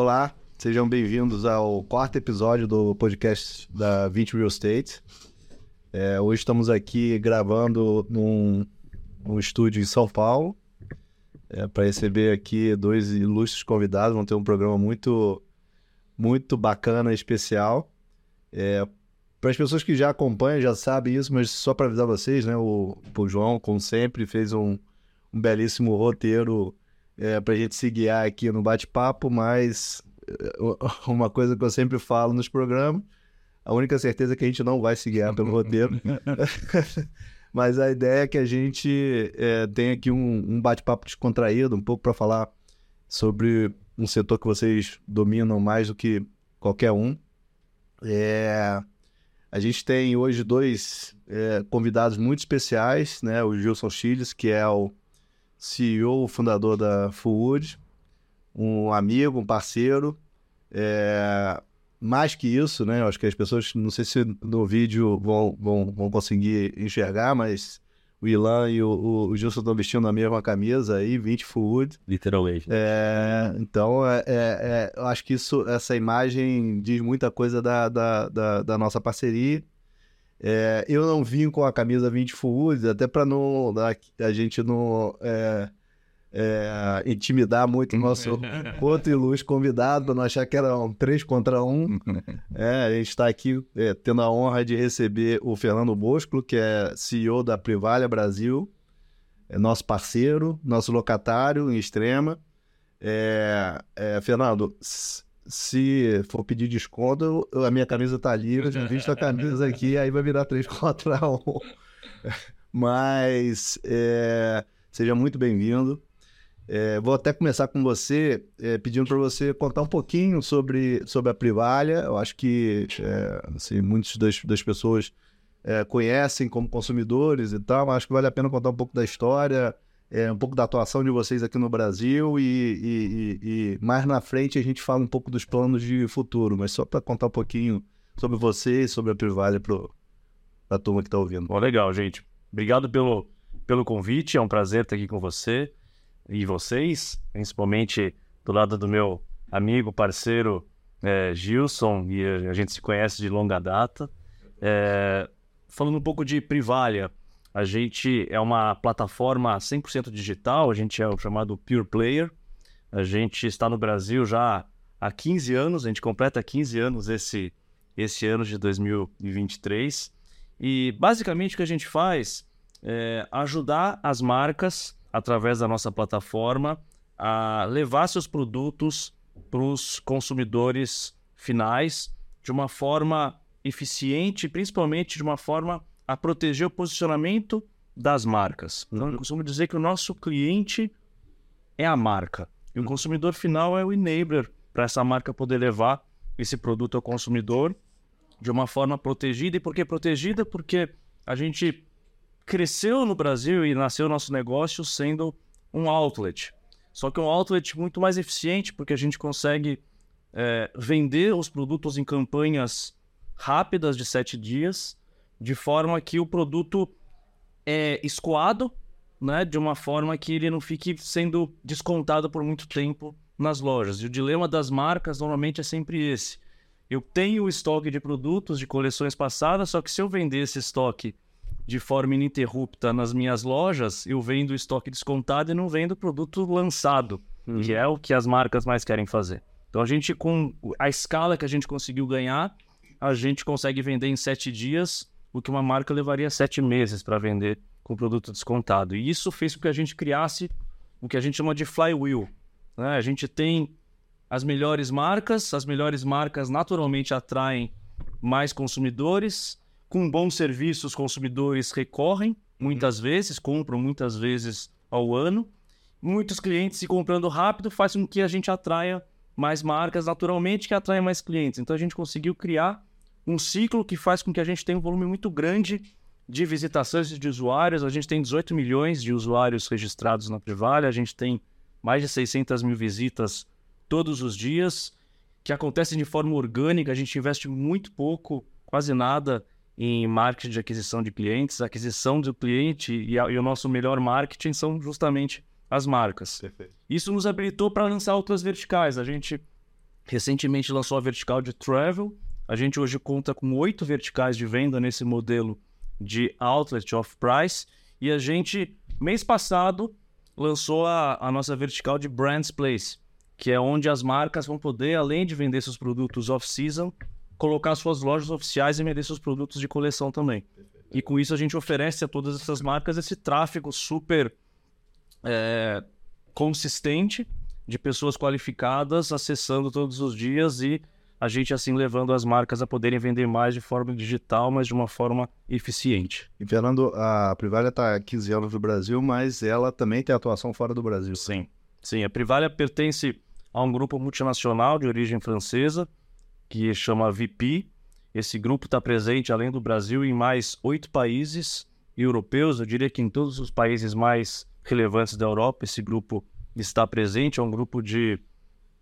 Olá, sejam bem-vindos ao quarto episódio do podcast da 20 Real Estate. É, hoje estamos aqui gravando num, num estúdio em São Paulo é, para receber aqui dois ilustres convidados. Vão ter um programa muito, muito bacana especial. É, para as pessoas que já acompanham, já sabem isso, mas só para avisar vocês, né? O, o João, como sempre, fez um, um belíssimo roteiro é, para a gente se guiar aqui no bate-papo, mas é, uma coisa que eu sempre falo nos programas, a única certeza é que a gente não vai se guiar pelo roteiro. mas a ideia é que a gente é, tenha aqui um, um bate-papo descontraído, um pouco para falar sobre um setor que vocês dominam mais do que qualquer um. É, a gente tem hoje dois é, convidados muito especiais, né? O Gilson Chiles, que é o CEO, fundador da Food, um amigo, um parceiro. É, mais que isso, né? Acho que as pessoas, não sei se no vídeo vão, vão, vão conseguir enxergar, mas o Ilan e o, o Gilson estão vestindo a mesma camisa aí, 20 Food. Literalmente. É, então, é, é, é, eu acho que isso, essa imagem diz muita coisa da, da, da, da nossa parceria. É, eu não vim com a camisa 20 Foods, até para não a, a, gente não é, é, intimidar muito o nosso outro ilustre convidado, para não achar que era um 3 contra 1. É, a gente está aqui é, tendo a honra de receber o Fernando Bosco, que é CEO da Privalha Brasil, é nosso parceiro, nosso locatário em extrema. É, Fernando, se for pedir desconto, a minha camisa tá eu já visto a camisa aqui, aí vai virar 3 contra 1. Mas é, seja muito bem-vindo. É, vou até começar com você, é, pedindo para você contar um pouquinho sobre, sobre a Privalha. Eu acho que assim, muitas das, das pessoas conhecem como consumidores e tal, mas acho que vale a pena contar um pouco da história, é, um pouco da atuação de vocês aqui no Brasil e, e, e, mais na frente a gente fala um pouco dos planos de futuro, mas só para contar um pouquinho sobre vocês, sobre a Privalha para a turma que está ouvindo. Bom, legal, gente. Obrigado pelo, pelo convite, é um prazer estar aqui com você e vocês, principalmente do lado do meu amigo, parceiro é, Gilson, e a gente se conhece de longa data. É, falando um pouco de Privalha, a gente é uma plataforma 100% digital, a gente é o chamado Pure Player. A gente está no Brasil já há 15 anos, a gente completa 15 anos esse, esse ano de 2023. E basicamente o que a gente faz é ajudar as marcas, através da nossa plataforma, a levar seus produtos para os consumidores finais de uma forma eficiente, principalmente de uma forma a proteger o posicionamento das marcas. Então, eu costumo dizer que o nosso cliente é a marca. E o consumidor final é o enabler para essa marca poder levar esse produto ao consumidor de uma forma protegida. E por que protegida? Porque a gente cresceu no Brasil e nasceu nosso negócio sendo um outlet. Só que um outlet muito mais eficiente, porque a gente consegue é, vender os produtos em campanhas rápidas de sete dias de forma que o produto é escoado, né, de uma forma que ele não fique sendo descontado por muito tempo nas lojas. E o dilema das marcas normalmente é sempre esse. Eu tenho o estoque de produtos de coleções passadas, só que se eu vender esse estoque de forma ininterrupta nas minhas lojas, eu vendo o estoque descontado e não vendo o produto lançado, uhum. que é o que as marcas mais querem fazer. Então a gente, com a escala que a gente conseguiu ganhar, a gente consegue vender em sete dias o que uma marca levaria sete meses para vender com produto descontado. E isso fez com que a gente criasse o que a gente chama de flywheel. Né? A gente tem as melhores marcas, as melhores marcas naturalmente atraem mais consumidores. Com bons serviços, os consumidores recorrem muitas vezes, compram muitas vezes ao ano. Muitos clientes se comprando rápido faz com que a gente atraia mais marcas naturalmente, que atraem mais clientes. Então a gente conseguiu criar um ciclo que faz com que a gente tenha um volume muito grande de visitações de usuários. A gente tem 18 milhões de usuários registrados na Privalha, a gente tem mais de 600 mil visitas todos os dias, que acontecem de forma orgânica. A gente investe muito pouco, quase nada, em marketing de aquisição de clientes. A aquisição do cliente e, a, e o nosso melhor marketing são justamente as marcas. Perfeito. Isso nos habilitou para lançar outras verticais. A gente recentemente lançou a vertical de travel. A gente hoje conta com oito verticais de venda nesse modelo de outlet off-price. E a gente, mês passado, lançou a, a nossa vertical de Brands Place, que é onde as marcas vão poder, além de vender seus produtos off-season, colocar suas lojas oficiais e vender seus produtos de coleção também. E com isso a gente oferece a todas essas marcas esse tráfego super é, consistente de pessoas qualificadas acessando todos os dias e a gente assim levando as marcas a poderem vender mais de forma digital, mas de uma forma eficiente. E Fernando, a Privalha está há 15 anos no Brasil, mas ela também tem atuação fora do Brasil. Sim, sim. A Privalha pertence a um grupo multinacional de origem francesa que chama VP. Esse grupo está presente, além do Brasil, em mais oito países europeus. Eu diria que em todos os países mais relevantes da Europa, esse grupo está presente. É um grupo de,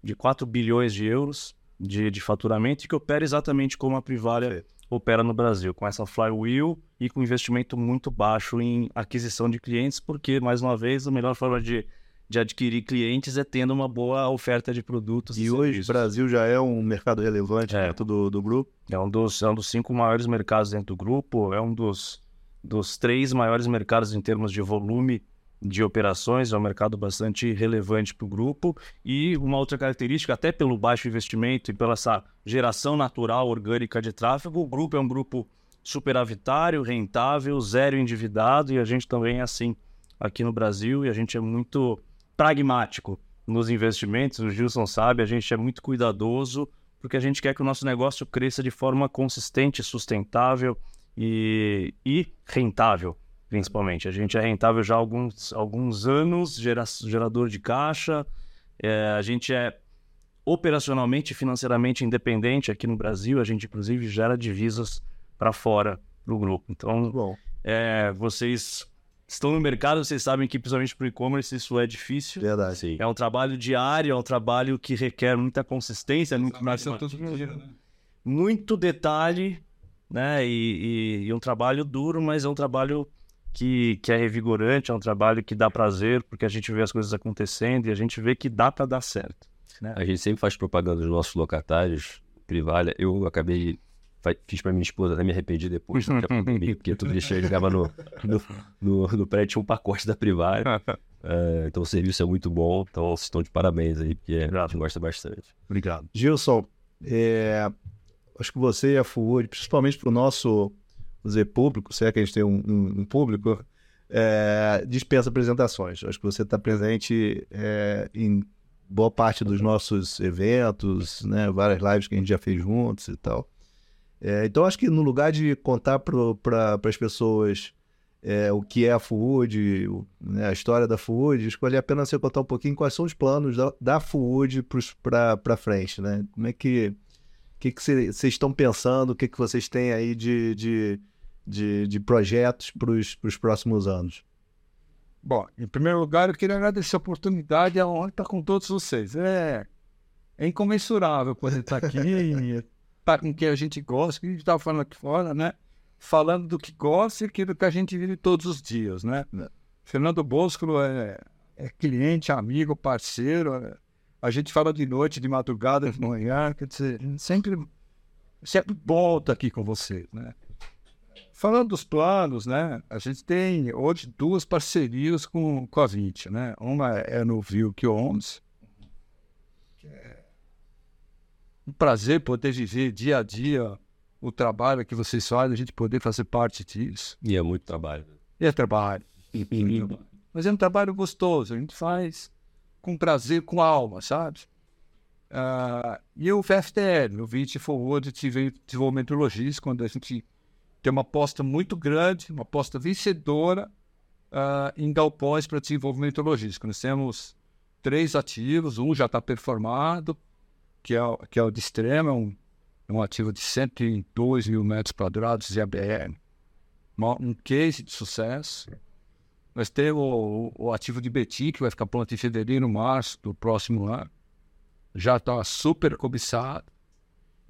de 4 bilhões de euros de, de faturamento e que opera exatamente como a Privalia opera no Brasil, com essa flywheel e com investimento muito baixo em aquisição de clientes, porque, mais uma vez, a melhor forma de, de adquirir clientes é tendo uma boa oferta de produtos. E, e hoje o Brasil já é um mercado relevante é. dentro do, do grupo? É um, dos, é um dos cinco maiores mercados dentro do grupo, é um dos, dos três maiores mercados em termos de volume de operações, é um mercado bastante relevante para o grupo. E uma outra característica, até pelo baixo investimento e pela essa geração natural orgânica de tráfego, o grupo é um grupo superavitário, rentável, zero endividado, e a gente também é assim aqui no Brasil, e a gente é muito pragmático nos investimentos. O Gilson sabe, a gente é muito cuidadoso, porque a gente quer que o nosso negócio cresça de forma consistente, sustentável e, e rentável principalmente. A gente é rentável já há alguns, alguns anos, gera, gerador de caixa, é, a gente é operacionalmente e financeiramente independente aqui no Brasil, a gente inclusive gera divisas para fora do grupo. Então, é, vocês estão no mercado, vocês sabem que principalmente para o e-commerce isso é difícil. Verdade. Sim. É um trabalho diário, é um trabalho que requer muita consistência, muito, mais, dia, né? muito detalhe, né? E, e, e um trabalho duro, mas é um trabalho que, que é revigorante, é um trabalho que dá prazer, porque a gente vê as coisas acontecendo e a gente vê que dá para dar certo. Né? A gente sempre faz propaganda dos nossos locatários, Privalha. Eu acabei, fiz para minha esposa, até me arrependi depois, porque todo dia chegava no, no, no, no prédio, tinha um pacote da Privalha. É, então o serviço é muito bom, então vocês estão de parabéns aí, porque a gente gosta bastante. Obrigado. Gilson, é, acho que você e a FUOD, principalmente para o nosso dizer, público, se é que a gente tem um, um, um público, é, dispensa apresentações. Acho que você está presente é, em boa parte dos nossos eventos, né, várias lives que a gente já fez juntos e tal. É, então, acho que no lugar de contar para as pessoas é, o que é a Food, né, a história da Food, escolhi apenas você contar um pouquinho quais são os planos da, da Food para frente. Né? Como é que que vocês estão pensando, o que, que vocês têm aí de, de de, de projetos para os próximos anos? Bom, em primeiro lugar, eu queria agradecer a oportunidade e a honra estar com todos vocês. É, é incomensurável poder estar aqui, estar com quem a gente gosta, que a gente estava falando aqui fora, né? Falando do que gosta e aquilo que a gente vive todos os dias, né? É. Fernando Bosco é, é cliente, amigo, parceiro. É, a gente fala de noite, de madrugada, de manhã, quer dizer, sempre, sempre bom estar aqui com vocês, né? Falando dos planos, né? A gente tem hoje duas parcerias com, com a Vint, né? Uma é no Homes, que é um prazer poder viver dia a dia o trabalho que vocês fazem, a gente poder fazer parte disso. E é muito trabalho. E é trabalho. Mas é um trabalho gostoso, a gente faz com prazer, com alma, sabe? Uh, e o VFTL, o Vit Forward Desenvolvimento Logístico, quando a gente tem uma aposta muito grande, uma aposta vencedora uh, em galpões para desenvolvimento logístico. Nós temos três ativos, um já está performado, que é, que é o de extrema, um, é um ativo de 102 mil metros quadrados de ABR, um case de sucesso. Nós temos o, o, ativo de Betim, que vai ficar pronto em fevereiro, março do próximo ano. Já está super cobiçado.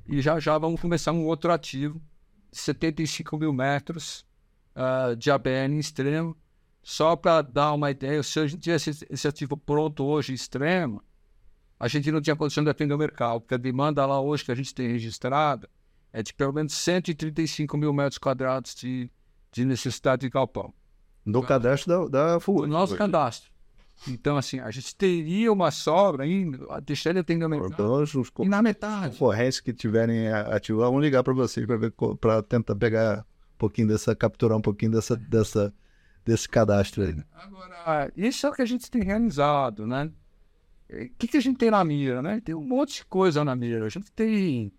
E já já vamos começar um outro ativo 75 mil metros uh, de ABN extremo. Só para dar uma ideia, se a gente tivesse esse ativo pronto hoje extremo, a gente não tinha condição de atender o mercado, porque a demanda lá hoje que a gente tem registrada é de pelo menos 135 mil metros quadrados de, de necessidade de galpão. No cadastro da, da O FUT. nosso cadastro. Então, assim, a gente teria uma sobra ainda, deixar ele atender o mercado. Então, os E na metade. concorrentes que tiverem ativo, vão ligar para vocês para tentar pegar um pouquinho dessa, capturar um pouquinho dessa, dessa desse cadastro aí. Agora, isso é o que a gente tem realizado, né? O que, que a gente tem na mira, né? Tem um monte de coisa na mira. A gente tem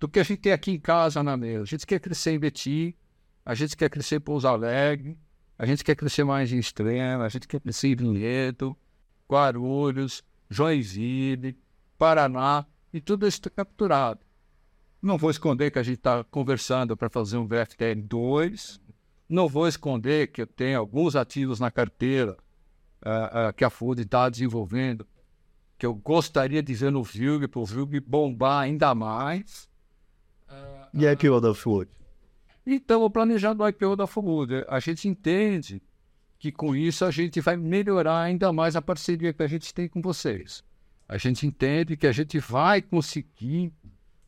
do que a gente tem aqui em casa na mira. A gente quer crescer em Betim, a gente quer crescer em Pouso Alegre, a gente quer crescer mais em Extrema, a gente quer crescer em Vinhedo, Guarulhos, Joinville, Paraná, e tudo isso está capturado. Não vou esconder que a gente está conversando para fazer um VFTL 2, não vou esconder que eu tenho alguns ativos na carteira uh, uh, que a FUD está desenvolvendo, que eu gostaria de ver no VILG, para o VILG bombar ainda mais. Uh, e a IPO da FUD? Então, planejando o IPO da FUD, a gente entende que com isso a gente vai melhorar ainda mais a parceria que a gente tem com vocês. A gente entende que a gente vai conseguir,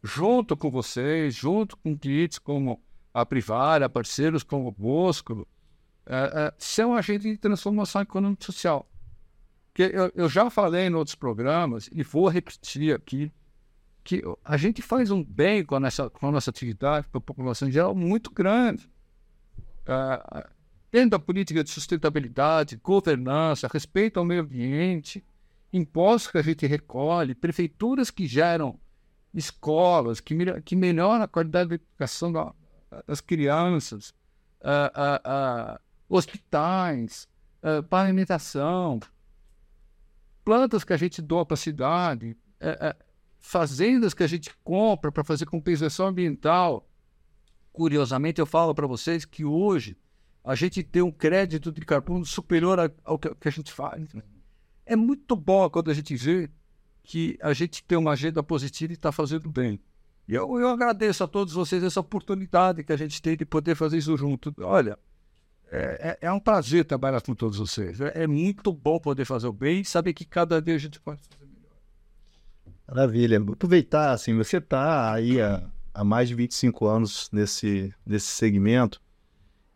junto com vocês, junto com clientes como a Privada, parceiros como o Bosco, é, é, ser um agente de transformação econômica e social. Que eu, eu, já falei em outros programas e vou repetir aqui que a gente faz um bem com a nossa, com a nossa atividade para a população em geral muito grande. É, dentro da política de sustentabilidade, governança, respeito ao meio ambiente, impostos que a gente recolhe, prefeituras que geram escolas, que, que melhoram a qualidade da educação da, das crianças, uh, uh, uh, hospitais, uh, pavimentação, plantas que a gente doa para a cidade, fazendas que a gente compra para fazer compensação ambiental. Curiosamente, eu falo para vocês que hoje a gente tem um crédito de carbono superior ao que a gente faz. É muito bom quando a gente vê que a gente tem uma agenda positiva e está fazendo bem. E eu, eu agradeço a todos vocês essa oportunidade que a gente tem de poder fazer isso junto. Olha, é, é, é um prazer trabalhar com todos vocês. É, é, muito bom poder fazer o bem e saber que cada dia a gente pode. Maravilha. Aproveitar, assim, você está aí há, há mais de 25 anos nesse, nesse segmento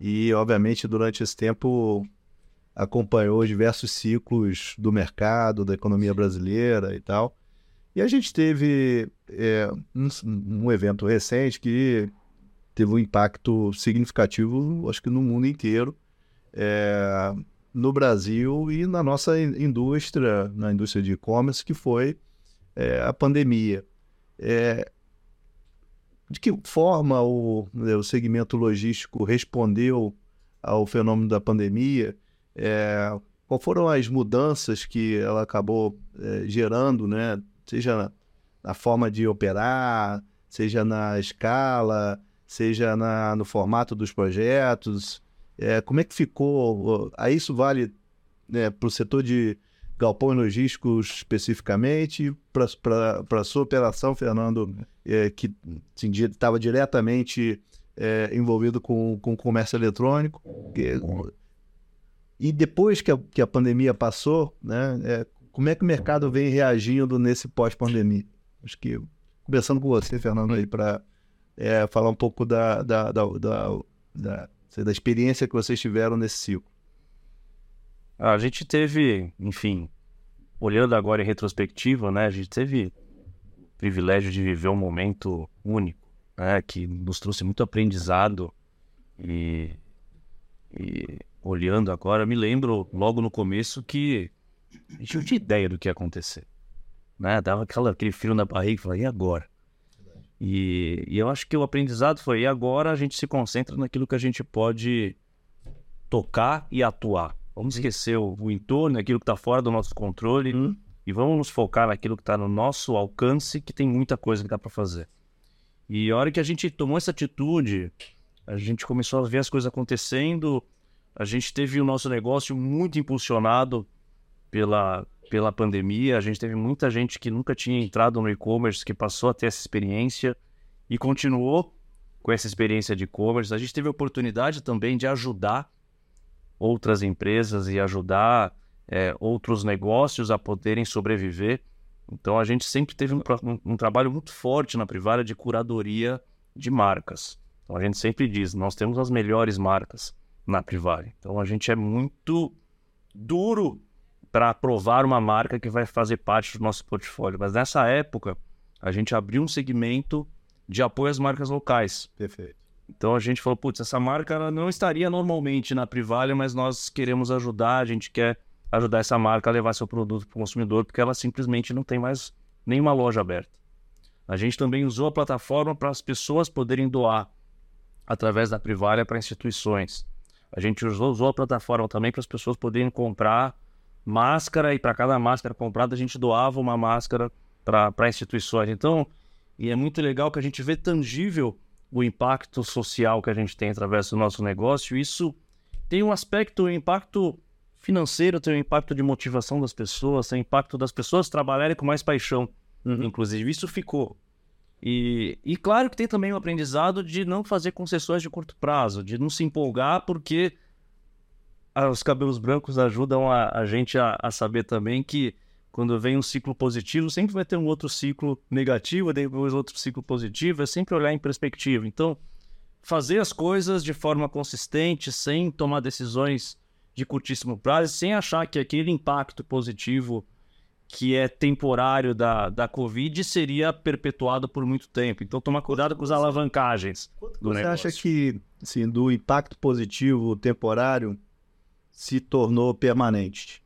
e, obviamente, durante esse tempo acompanhou diversos ciclos do mercado, da economia brasileira e tal. E a gente teve é, um, um, evento recente que teve um impacto significativo, acho que no mundo inteiro, é, no Brasil e na nossa indústria, na indústria de e-commerce, que foi é, a pandemia. É, de que forma o, né, o segmento logístico respondeu ao fenômeno da pandemia? É, quais foram as mudanças que ela acabou é, gerando, né? seja na, na forma de operar, seja na escala, seja na, no formato dos projetos. É, como é que ficou? Aí isso vale né, para o setor de galpão e logísticos especificamente, para a sua operação, Fernando, é, que estava diretamente é, envolvido com, com comércio eletrônico. Que, e depois que a, que a pandemia passou, né, é, como é que o mercado vem reagindo nesse pós-pandemia? Acho que, começando com você, Fernando, aí, para é, falar um pouco da, da, da, da, da, da experiência que vocês tiveram nesse ciclo. A gente teve, enfim, olhando agora em retrospectiva, né, a gente teve o privilégio de viver um momento único, né, que nos trouxe muito aprendizado e, e olhando agora, me lembro logo no começo que a gente não tinha ideia do que ia acontecer. Né? Dava aquela, aquele frio na barriga e falava, e agora? E, e, eu acho que o aprendizado foi, e agora a gente se concentra naquilo que a gente pode tocar e atuar. Vamos esquecer o, o entorno, aquilo que está fora do nosso controle, uhum. e vamos nos focar naquilo que está no nosso alcance, que tem muita coisa que dá para fazer. E a hora que a gente tomou essa atitude, a gente começou a ver as coisas acontecendo, a gente teve o nosso negócio muito impulsionado pela, pela pandemia. A gente teve muita gente que nunca tinha entrado no e-commerce, que passou a ter essa experiência e continuou com essa experiência de e-commerce. A gente teve a oportunidade também de ajudar outras empresas e ajudar é, outros negócios a poderem sobreviver Então a gente sempre teve um, um trabalho muito forte na Privada de curadoria de marcas. Então a gente sempre diz, nós temos as melhores marcas na Privada. Então a gente é muito duro para aprovar uma marca que vai fazer parte do nosso portfólio. Mas nessa época, a gente abriu um segmento de apoio às marcas locais. Perfeito. Então a gente falou, putz, essa marca ela não estaria normalmente na Privalha, mas nós queremos ajudar, a gente quer ajudar essa marca a levar seu produto para o consumidor, porque ela simplesmente não tem mais nenhuma loja aberta. A gente também usou a plataforma para as pessoas poderem doar através da Privalha para instituições. A gente usou, usou a plataforma também para as pessoas poderem comprar máscara e para cada máscara comprada a gente doava uma máscara para instituições. Então, e é muito legal que a gente vê tangível o impacto social que a gente tem através do nosso negócio. Isso tem um aspecto, um impacto financeiro, tem um impacto de motivação das pessoas, tem um impacto das pessoas trabalharem com mais paixão. Inclusive, isso ficou. E, e claro que tem também o aprendizado de não fazer concessões de curto prazo, de não se empolgar, porque ah, os cabelos brancos ajudam a, a gente a, a saber também que quando vem um ciclo positivo, sempre vai ter um outro ciclo negativo, depois outro ciclo positivo, é sempre olhar em perspectiva. Então, fazer as coisas de forma consistente, sem tomar decisões de curtíssimo prazo, sem achar que aquele impacto positivo que é temporário da, da Covid seria perpetuado por muito tempo. Então, tomar cuidado com as alavancagens do Você negócio. acha que, assim, do impacto positivo temporário se tornou permanente?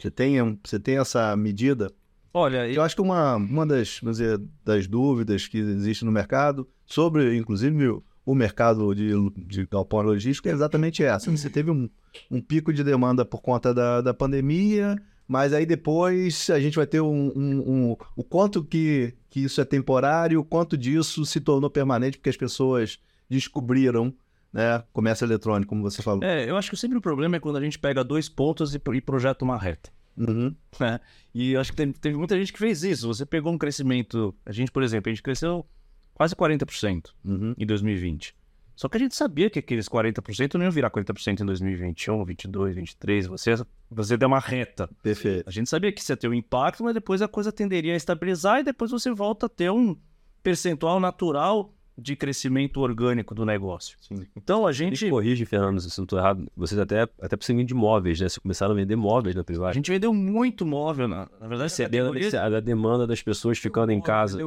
Você tem, você tem essa medida? Olha, Eu acho que uma, uma das, dizer, das dúvidas que existe no mercado, sobre, inclusive, o, o mercado de, de galpão logístico, é exatamente essa. Você teve um, um pico de demanda por conta da, da pandemia, mas aí depois a gente vai ter um, um- um- o quanto que, que isso é temporário, o quanto disso se tornou permanente, porque as pessoas descobriram né, comércio eletrônico, como você falou. é, eu acho que sempre o problema é quando a gente pega dois pontos e, e projeta uma reta. Uhum. né? E eu acho que tem- teve muita gente que fez isso. Você pegou um crescimento. A gente, por exemplo, a gente cresceu quase 40% Uhum. em 2020. Só que a gente sabia que aqueles 40% não iam virar 40% em 2021, 22, 23. Você, você deu uma reta. Perfeito. A gente sabia que isso ia ter um impacto, mas depois a coisa tenderia a estabilizar e depois você volta a ter um percentual natural de crescimento orgânico do negócio. Sim. Então a Me gente, corrige, Fernando, se eu não estou errado. Vocês até, até precisam de móveis, né? Vocês começaram a vender móveis na a privada. gente vendeu muito móvel, na, na verdade, Cedendo categoria- a demanda das pessoas ficando em casa.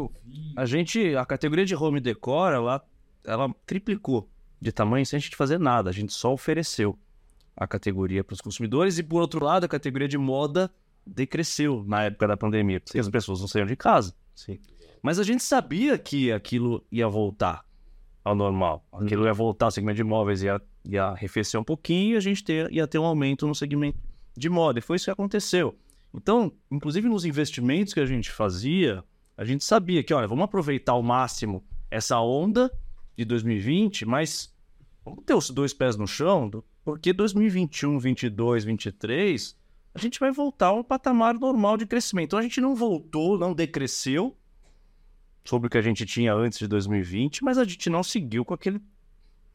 A gente, a categoria de home decor, ela, ela triplicou de tamanho sem a gente fazer nada. A gente só ofereceu a categoria para os consumidores e, por outro lado, a categoria de moda decresceu na época da pandemia, porque as pessoas não saíam de casa. Sim. Mas a gente sabia que aquilo ia voltar ao normal. Aquilo ia voltar, o segmento de imóveis ia, ia arrefecer um pouquinho e a gente ter, ia ter um aumento no segmento de moda. E foi isso que aconteceu. Então, inclusive nos investimentos que a gente fazia, a gente sabia que, olha, vamos aproveitar ao máximo essa onda de 2020, mas vamos ter os dois pés no chão, porque 2021, 22, 23, a gente vai voltar a um patamar normal de crescimento. Então a gente não voltou, não decresceu sobre o que a gente tinha antes de 2020, mas a gente não seguiu com aquele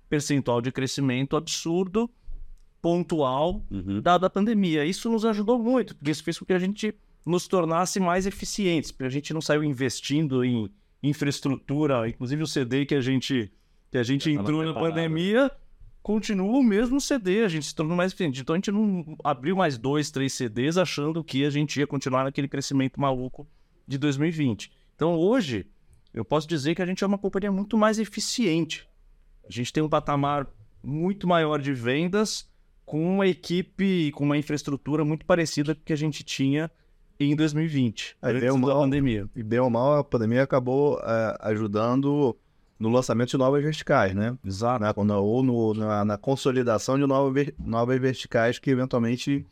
percentual de crescimento absurdo, pontual, Uhum. dada a pandemia. Isso nos ajudou muito, porque isso fez com que a gente nos tornasse mais eficientes, porque a gente não saiu investindo em infraestrutura, inclusive o CD que a gente que a gente entrou na pandemia continua o mesmo CD, a gente se tornou mais eficiente. Então a gente não abriu mais dois, três CDs achando que a gente ia continuar naquele crescimento maluco de 2020. Então hoje eu posso dizer que a gente é uma companhia muito mais eficiente. A gente tem um patamar muito maior de vendas com uma equipe, com uma infraestrutura muito parecida com que a gente tinha em 2020, Aí antes veio da pandemia. E bem ou mal, a pandemia acabou é, ajudando no lançamento de novas verticais, né? Exato. Na- ou no- na, na consolidação de novas, novas verticais que eventualmente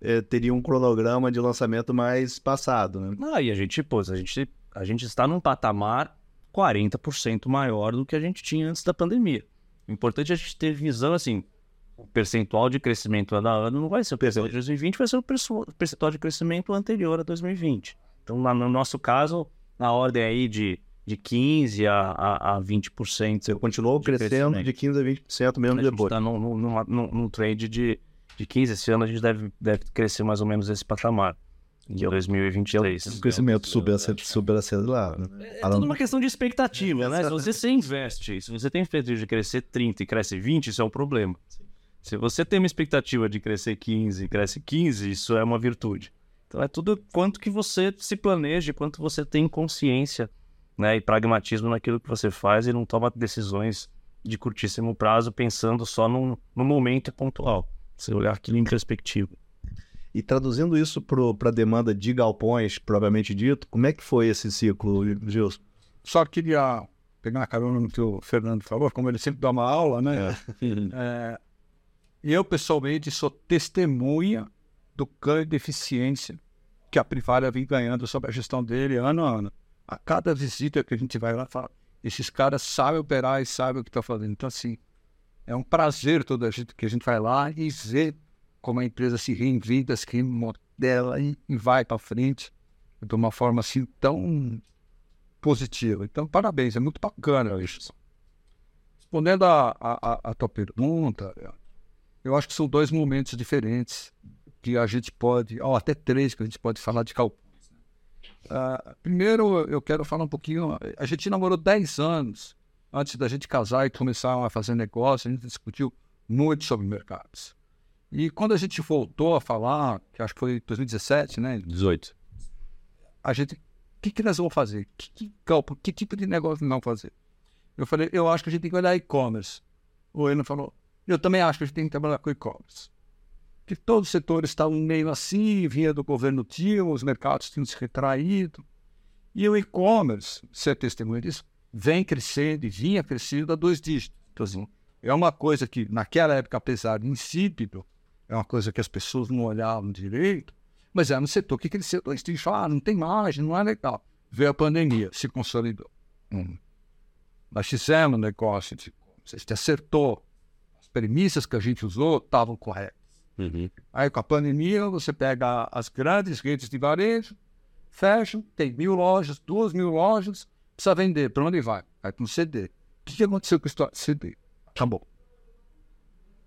é, teriam um cronograma de lançamento mais passado, né? Ah, e a gente, pô, a gente, a gente está num patamar 40% maior do que a gente tinha antes da pandemia. O importante é a gente ter visão, assim, o percentual de crescimento ano a ano não vai ser o percentual de 2020, vai ser o percentual de crescimento anterior a 2020. Então, no nosso caso, na ordem aí de, de 15% a, a, a 20%. Você continuou de crescendo de 15% a 20% mesmo A gente depois. está num, num, num, num- num trade de, de 15. Esse ano a gente deve, deve crescer mais ou menos esse patamar. Em 2023. Um crescimento acelerado. Né? É tudo uma questão de expectativa, né? Se você se investe, se você tem expectativa de crescer 30 e cresce 20, isso é um problema. Se você tem uma expectativa de crescer 15 e cresce 15, isso é uma virtude. Então é tudo quanto que você se planeja, quanto você tem consciência né, e pragmatismo naquilo que você faz e não toma decisões de curtíssimo prazo pensando só no, no momento pontual. Você olhar aquilo em perspectiva. E traduzindo isso para a demanda de galpões, propriamente dito, como é que foi esse ciclo, Gilson? Só queria pegar a carona no que o Fernando falou, como ele sempre dá uma aula, né? É. é, eu, pessoalmente, sou testemunha do ganho de eficiência que a privada vem ganhando sobre a gestão dele ano a ano. A cada visita que a gente vai lá, fala, esses caras sabem operar e sabem o que estão fazendo. Então, assim, é um prazer toda a gente que a gente vai lá e ver como a empresa se reinventa, se remodela e, e vai para frente de uma forma assim tão positiva. Então, parabéns, é muito bacana isso. Respondendo a, a, a tua pergunta, eu acho que são dois momentos diferentes que a gente pode, ou até três que a gente pode falar de galpões. Uh, primeiro, eu quero falar um pouquinho. A gente namorou 10 anos antes da gente casar e começar a fazer negócio. A gente discutiu muito sobre mercados. E quando a gente voltou a falar, que acho que foi 2017, né? 18. A gente, o que, que nós vamos fazer? Que, que, que tipo de negócio nós vamos fazer? Eu falei, eu acho que a gente tem que olhar e-commerce. O Eno falou, eu também acho que a gente tem que trabalhar com e-commerce. Que todos os setores estavam meio assim, vinha do governo tio, os mercados tinham se retraído. E o e-commerce, você é testemunha disso, vem crescendo e vinha crescendo a dois dígitos. Então, assim, é uma coisa que, naquela época, apesar de insípido, é uma coisa que as pessoas não olhavam direito, mas era no setor que cresceu dois trechos, ah, não tem margem, não é legal. Veio a pandemia, se consolidou. Hum. Nós fizemos um negócio, de, a gente acertou, as premissas que a gente usou estavam corretas. Uhum. Aí com a pandemia, você pega as grandes redes de varejo, fecham, tem mil lojas, duas mil lojas, precisa vender, para onde vai? Vai para um CD. O que, aconteceu com o CD? Acabou.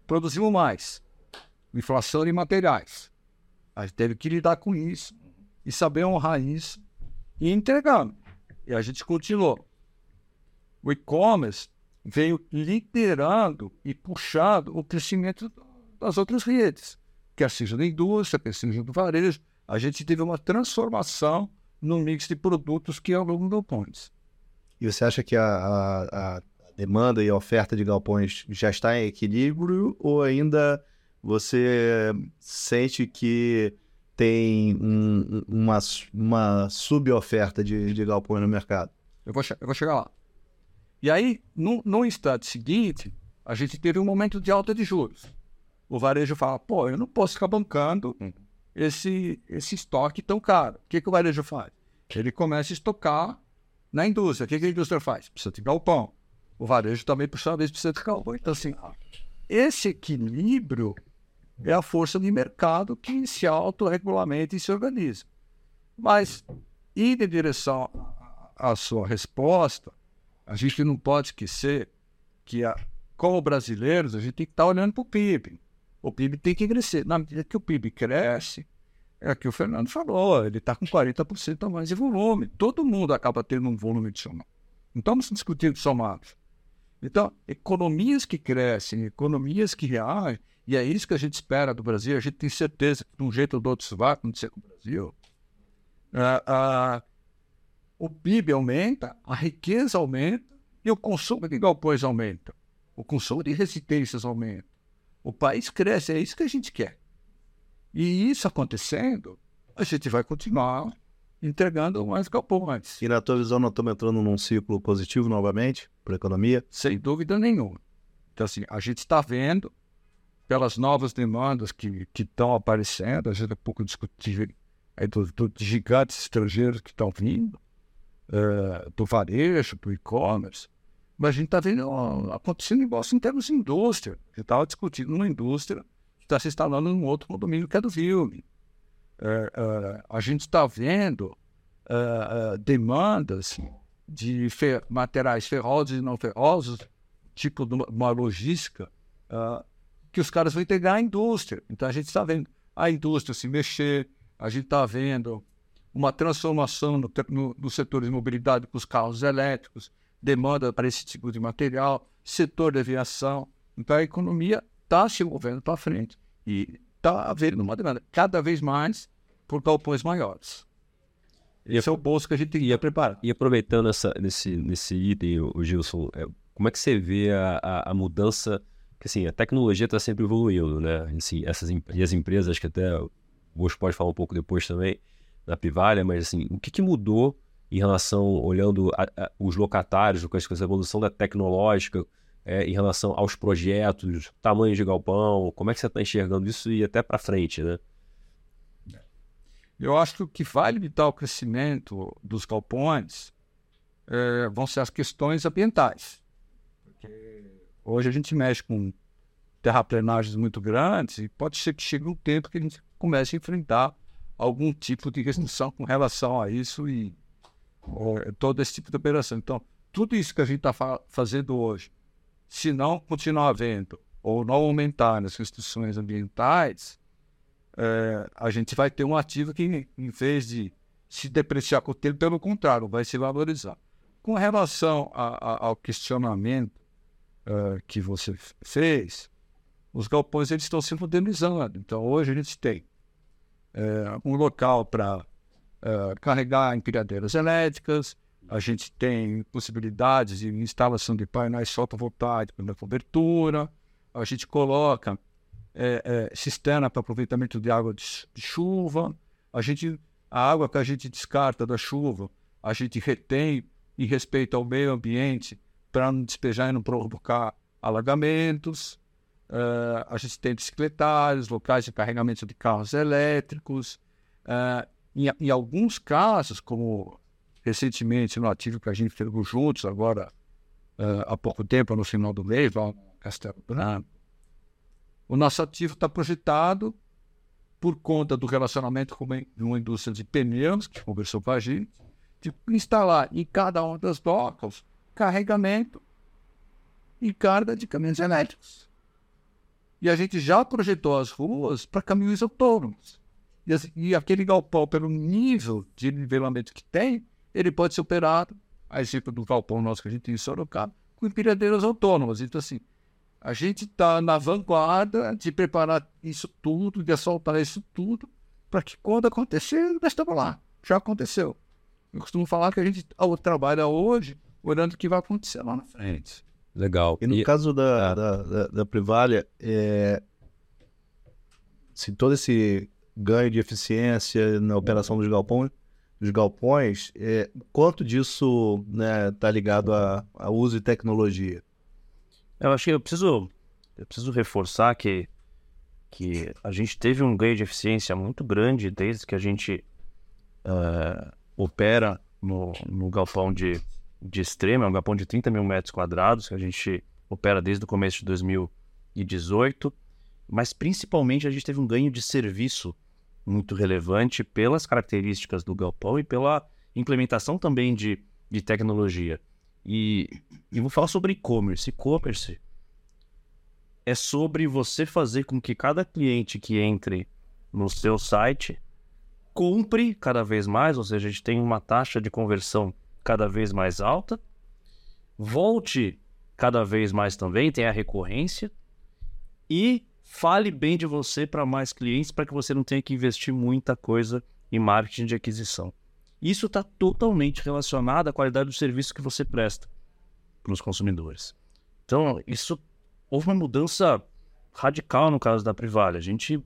Produzimos mais inflação de materiais. A gente teve que lidar com isso e saber honrar isso e entregando. E a gente continuou. O e-commerce veio liderando e puxando o crescimento das outras redes, quer seja da indústria, quer seja do varejo. A gente teve uma transformação no mix de produtos que é o galpões. E você acha que a, a, a demanda e a oferta de galpões já está em equilíbrio ou ainda você sente que tem um, uma, uma suboferta de, de galpões no mercado? Eu vou, eu vou chegar lá. E aí, no, no instante seguinte, a gente teve um momento de alta de juros. O varejo fala, pô, eu não posso ficar bancando esse, esse estoque tão caro. O que, que o varejo faz? Ele começa a estocar na indústria. O que, que a indústria faz? Precisa de galpão. O varejo também, por sua vez, precisa de galpão. Então, assim, esse equilíbrio é a força de mercado que se autorregulamenta e se organiza. Mas, indo em direção à sua resposta, a gente não pode esquecer que, a, como brasileiros, a gente tem que estar olhando para o PIB. O PIB tem que crescer. Na medida que o PIB cresce, é o que o Fernando falou, ele está com 40% a mais de volume. Todo mundo acaba tendo um volume adicional. Não estamos discutindo somados. Então, economias que crescem, economias que reagem, e é isso que a gente espera do Brasil. A gente tem certeza que de um jeito ou do outro isso vai acontecer com o Brasil. Ah, ah, o PIB aumenta, a riqueza aumenta e o consumo de galpões aumenta. O consumo de residências aumenta. O país cresce, é isso que a gente quer. E isso acontecendo, a gente vai continuar entregando mais galpões. E na tua visão, nós estamos entrando num ciclo positivo novamente para a economia? Sem dúvida nenhuma. Então, assim, a gente está vendo pelas novas demandas que estão aparecendo, a gente é pouco discutível dos do gigantes estrangeiros que estão vindo, uh, do varejo, do e-commerce, mas a gente está vendo uh, acontecendo negócio em termos de indústria. A gente estava discutindo uma indústria que está se instalando em um outro condomínio que é do Vilme. Uh, a gente está vendo demandas de fer materiais ferrosos e não ferrosos, tipo de uma logística, uh, que os caras vão integrar a indústria. Então a gente está vendo a indústria se mexer, A gente está vendo uma transformação no, no, no setor de mobilidade com os carros elétricos, demanda para esse tipo de material, setor de aviação. Então a economia está se movendo para frente e está havendo uma demanda cada vez mais por galpões maiores. Esse é o bolso que a gente ia preparar. E aproveitando essa, nesse, nesse item, o Gilson, é, como é que você vê a, a, a mudança? Que assim, a tecnologia está sempre evoluindo, né? Assim, essas, e as empresas, que até o Bosch pode falar um pouco depois também, na Pivalha, mas assim, o que, que mudou em relação, olhando a, a, os locatários, com essa evolução da tecnológica, é, em relação aos projetos, tamanho de galpão, como é que você está enxergando isso e até para frente, né? Eu acho que o que vai limitar o crescimento dos galpões é, vão ser as questões ambientais. Porque hoje a gente mexe com terraplenagens muito grandes e pode ser que chegue um tempo que a gente comece a enfrentar algum tipo de restrição com relação a isso e todo esse tipo de operação. Então, tudo isso que a gente está fa fazendo hoje, se não continuar havendo ou não aumentar as restrições ambientais, é, a gente vai ter um ativo que, em vez de se depreciar com o tempo, pelo contrário, vai se valorizar. Com relação a, a, ao questionamento uh, que você fez, os galpões eles estão se modernizando. Então, hoje gente tem uh, um local para carregar empilhadeiras elétricas, a gente tem possibilidades de instalação de painéis fotovoltaicos na cobertura, a gente coloca é, é, cisterna para aproveitamento de água de, de, chuva, a gente a água que a gente descarta da chuva, a gente retém em respeito ao meio ambiente para não despejar e não provocar alagamentos. Uh, a gente tem bicicletários, locais de carregamento de carros elétricos. Uh, em, em, alguns casos, como recentemente no ativo que a gente fez juntos, agora uh, há pouco tempo, no final do mês, lá no Castelo Branco, o nosso ativo está projetado por conta do relacionamento com uma indústria de pneus, que conversou com a gente, de instalar em cada uma das docas carregamento e carga de caminhões elétricos. E a gente já projetou as ruas para caminhões autônomos. E, assim, e, aquele galpão, pelo nível de nivelamento que tem, ele pode ser operado, a exemplo do galpão nosso que a gente tem em Sorocaba, com empilhadeiras autônomas. Então, assim, a gente está na vanguarda de preparar isso tudo, de assaltar isso tudo, para que quando acontecer, nós estamos lá. Já aconteceu. Eu costumo falar que a gente trabalha hoje olhando o que vai acontecer lá na frente. Legal. E no e... caso da, ah. da, da, da Privalha, é... se todo esse ganho de eficiência na operação dos galpões, dos galpões é... quanto disso está né, tá ligado a, a uso de tecnologia? Eu acho que eu preciso, eu preciso reforçar que, que a gente teve um ganho de eficiência muito grande desde que a gente uh, opera no, no galpão de, de extremo, é um galpão de 30 mil metros quadrados, que a gente opera desde o começo de 2018, mas principalmente a gente teve um ganho de serviço muito relevante pelas características do galpão e pela implementação também de, de tecnologia. E, e vou falar sobre e-commerce. E-commerce é sobre você fazer com que cada cliente que entre no seu site compre cada vez mais, ou seja, a gente tem uma taxa de conversão cada vez mais alta, volte cada vez mais também, tem a recorrência e fale bem de você para mais clientes para que você não tenha que investir muita coisa em marketing de aquisição. Isso está totalmente relacionado à qualidade do serviço que você presta para os consumidores. Então, isso houve uma mudança radical no caso da Privale. A gente,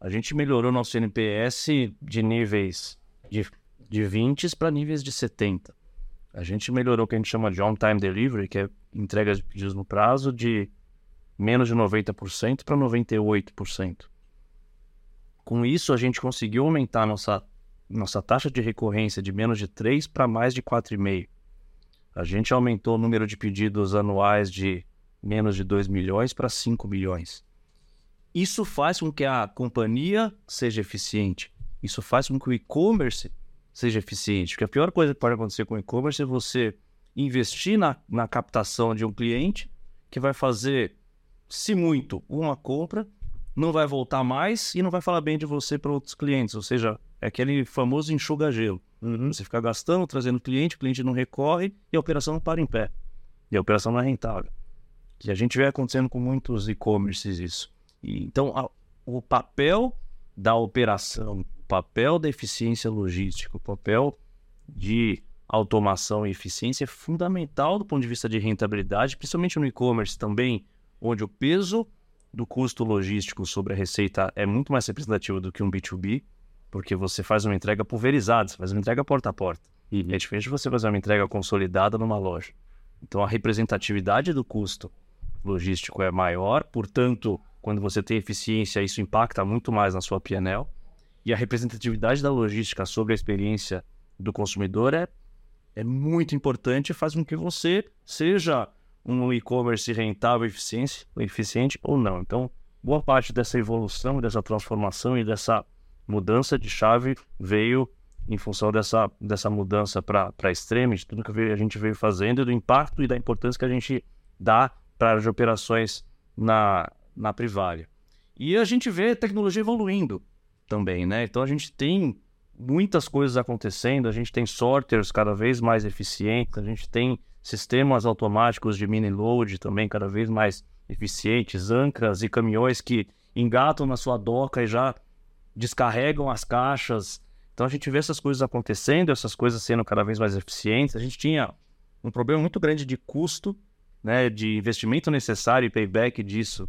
a gente melhorou nosso NPS de níveis de, de 20 para níveis de 70. A gente melhorou o que a gente chama de on-time delivery, que é entrega de pedidos no prazo, de menos de 90% para 98%. Com isso, a gente conseguiu aumentar nossa nossa taxa de recorrência de menos de 3 para mais de 4,5. A gente aumentou o número de pedidos anuais de menos de 2 milhões para 5 milhões. Isso faz com que a companhia seja eficiente. Isso faz com que o e-commerce seja eficiente. Porque a pior coisa que pode acontecer com o e-commerce é você investir na, na captação de um cliente que vai fazer, se muito, uma compra, não vai voltar mais e não vai falar bem de você para outros clientes. Ou seja, é aquele famoso enxuga-gelo. Você fica gastando, trazendo cliente, o cliente não recorre e a operação não para em pé. E a operação não é rentável. Que a gente vê acontecendo com muitos e-commerces isso. E, então, a- o papel da operação, papel da eficiência logística, o papel de automação e eficiência é fundamental do ponto de vista de rentabilidade, principalmente no e-commerce também, onde o peso do custo logístico sobre a receita é muito mais representativo do que um B2B, porque você faz uma entrega pulverizada, você faz uma entrega porta a porta. E é diferente de você fazer uma entrega consolidada numa loja. Então a representatividade do custo logístico é maior, portanto, quando você tem eficiência, isso impacta muito mais na sua PNL. E a representatividade da logística sobre a experiência do consumidor é, é muito importante e faz com que você seja um e-commerce rentável, eficiente, eficiente ou não. Então, boa parte dessa evolução, dessa transformação e dessa mudança de chave veio em função dessa, dessa mudança para extrema, de tudo que a gente veio fazendo, do impacto e da importância que a gente dá para as operações na, na Privalia. E a gente vê a tecnologia evoluindo também, né? Então a gente tem muitas coisas acontecendo, a gente tem sorters cada vez mais eficientes, a gente tem sistemas automáticos de mini load também cada vez mais eficientes, ancras e caminhões que engatam na sua doca e já descarregam as caixas. Então a gente vê essas coisas acontecendo, essas coisas sendo cada vez mais eficientes. A gente tinha um problema muito grande de custo, né, de investimento necessário e payback disso,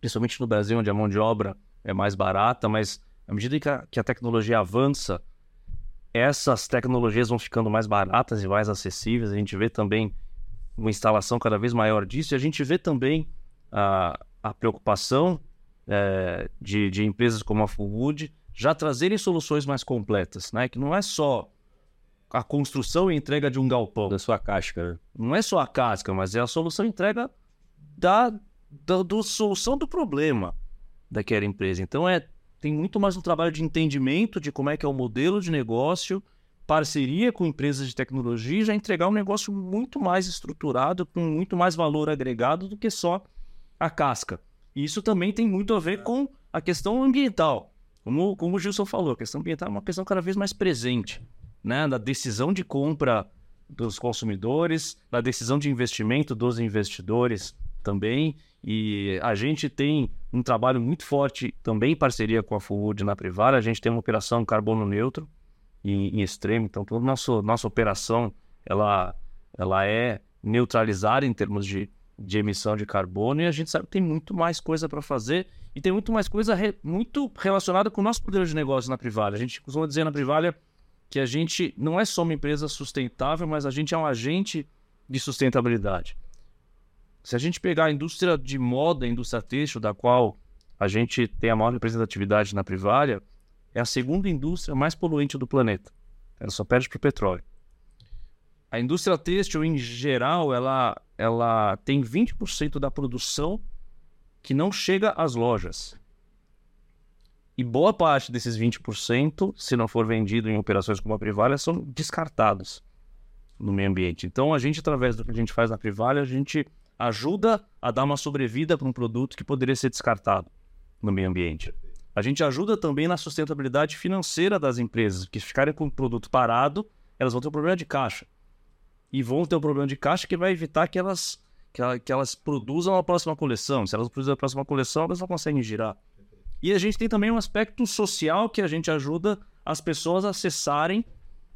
principalmente no Brasil, onde a mão de obra é mais barata, mas à medida que a, tecnologia avança, essas tecnologias vão ficando mais baratas e mais acessíveis. A gente vê também uma instalação cada vez maior disso, e a gente vê também a, a preocupação eh, de, de empresas como a Fullwood já trazerem soluções mais completas, né? Que não é só a construção e entrega de um galpão, Da sua casca, né? não é só a casca, mas é a solução entrega da, da do solução do problema daquela empresa. Então é tem muito mais um trabalho de entendimento de como é que é o modelo de negócio, parceria com empresas de tecnologia, já entregar um negócio muito mais estruturado, com muito mais valor agregado do que só a casca. E isso também tem muito a ver com a questão ambiental. Como, como o Gilson falou, a questão ambiental é uma questão cada vez mais presente, né? Na decisão de compra dos consumidores, na decisão de investimento dos investidores também. E a gente tem um trabalho muito forte também em parceria com a Fullwood na Privada. A gente tem uma operação carbono neutro em, em extremo, então toda nossa nossa operação ela, ela é neutralizada em termos de, de emissão de carbono e a gente sabe que tem muito mais coisa para fazer e tem muito mais coisa re- muito relacionada com o nosso modelo de negócio na Privalha. A gente costuma dizer na Privalha que a gente não é só uma empresa sustentável, mas a gente é um agente de sustentabilidade. Se a gente pegar a indústria de moda, a indústria têxtil, da qual a gente tem a maior representatividade na Privalha, é a segunda indústria mais poluente do planeta. Ela só perde para o petróleo. A indústria têxtil, em geral, ela, ela tem 20% da produção que não chega às lojas. E boa parte desses 20%, se não for vendido em operações como a Privalha, são descartados no meio ambiente. Então, a gente, através do que a gente faz na Privalha, a gente ajuda a dar uma sobrevida para um produto que poderia ser descartado no meio ambiente. A gente ajuda também na sustentabilidade financeira das empresas, que se ficarem com o produto parado, elas vão ter um problema de caixa. E vão ter um problema de caixa que vai evitar que elas, que, ela- que elas produzam a próxima coleção. Se elas produzem a próxima coleção, elas não conseguem girar. E a gente tem também um aspecto social que a gente ajuda as pessoas a acessarem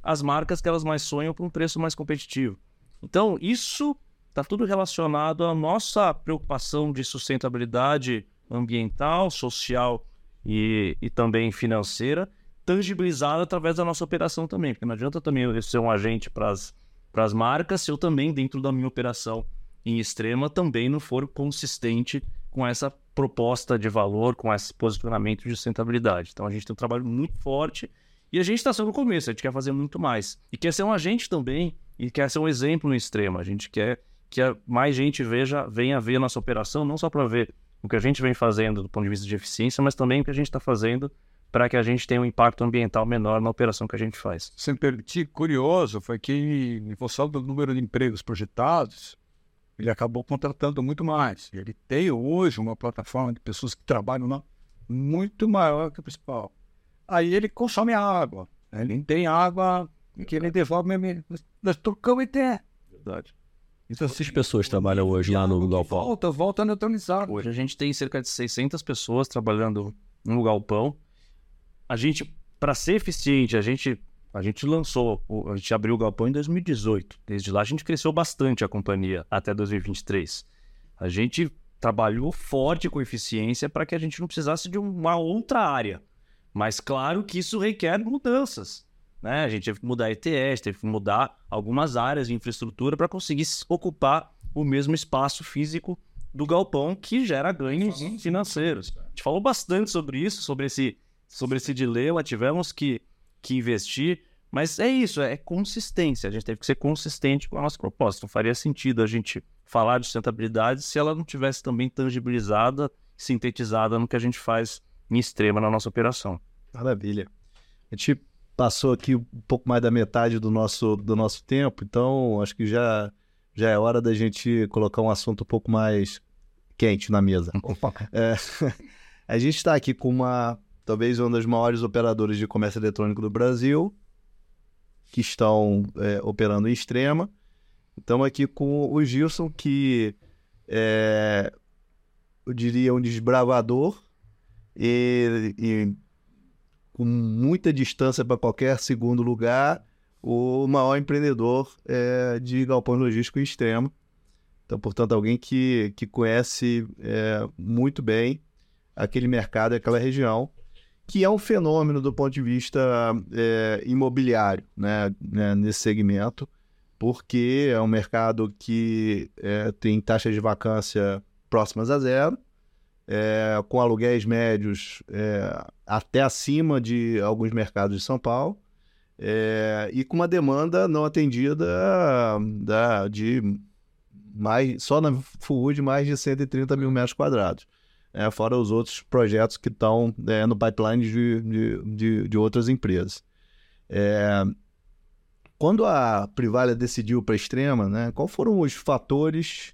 as marcas que elas mais sonham por um preço mais competitivo. Então, isso está tudo relacionado à nossa preocupação de sustentabilidade ambiental, social e, e também financeira, tangibilizada através da nossa operação também. Porque não adianta também eu ser um agente para as marcas se eu também, dentro da minha operação em extrema, também não for consistente com essa proposta de valor, com esse posicionamento de sustentabilidade. Então a gente tem um trabalho muito forte e a gente está só no começo, a gente quer fazer muito mais. E quer ser um agente também e quer ser um exemplo no extremo. A gente quer que a- mais gente veja, venha ver a nossa operação, não só para ver o que a gente vem fazendo do ponto de vista de eficiência, mas também o que a gente está fazendo para que a gente tenha um impacto ambiental menor na operação que a gente faz. Se me permitir, curioso foi que, em função do número de empregos projetados, ele acabou contratando muito mais. Ele tem hoje uma plataforma de pessoas que trabalham lá muito maior que a principal. Aí ele consome a água. né? Ele tem água que ele devolve. mesmo. Nós trocamos ideia. Verdade. Então, Quantas pessoas trabalham hoje lá no galpão? Volta, volta neutralizado. Hoje a gente tem cerca de 600 pessoas trabalhando no galpão. A gente, para ser eficiente, a gente, a gente lançou, a gente abriu o galpão em 2018. Desde lá a gente cresceu bastante a companhia até 2023. A gente trabalhou forte com eficiência para que a gente não precisasse de uma outra área. Mas claro que isso requer mudanças. Né? A gente teve que mudar ETS, teve que mudar algumas áreas de infraestrutura para conseguir ocupar o mesmo espaço físico do galpão que gera ganhos financeiros. A gente falou bastante sobre isso, sobre esse, sobre esse dilema, tivemos que, que investir, mas é isso, é consistência. A gente teve que ser consistente com a nossa proposta. Não faria sentido a gente falar de sustentabilidade se ela não tivesse também tangibilizada, sintetizada no que a gente faz em extrema na nossa operação. Maravilha. A gente passou aqui um pouco mais da metade do nosso, do nosso tempo, então acho que já, já é hora da gente colocar um assunto um pouco mais quente na mesa. É, a gente está aqui com uma, talvez uma das maiores operadoras de comércio eletrônico do Brasil, que estão é, operando em extrema. Estamos aqui com o Gilson, que é, eu diria, um desbravador e, e com muita distância para qualquer segundo lugar, o maior empreendedor é, de galpão logístico extremo. Então, portanto, alguém que, que conhece é, muito bem aquele mercado, aquela região, que é um fenômeno do ponto de vista é, imobiliário, né, né, nesse segmento, porque é um mercado que é, tem taxas de vacância próximas a zero, é, com aluguéis médios é, até acima de alguns mercados de São Paulo, é, e com uma demanda não atendida da, de mais, só na Full de mais de 130 mil metros quadrados, é, fora os outros projetos que estão é, no pipeline de, de, de, de outras empresas. É, quando a Privalha decidiu para a Extrema, né, quais foram os fatores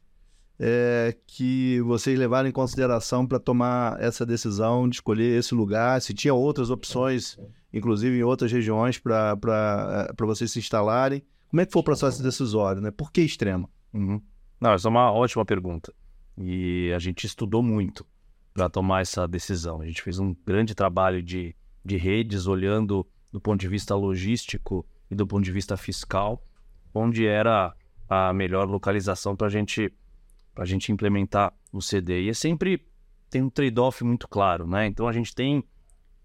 é, que vocês levaram em consideração para tomar essa decisão de escolher esse lugar? Se tinha outras opções, inclusive em outras regiões, para vocês se instalarem? Como é que foi o processo decisório? Né? Por que extrema? Uhum. Não, essa é uma ótima pergunta. E a gente estudou muito para tomar essa decisão. A gente fez um grande trabalho de, de redes, olhando do ponto de vista logístico e do ponto de vista fiscal, onde era a melhor localização para gente, a gente implementar o CD. E é sempre tem um trade-off muito claro, né? Então a gente tem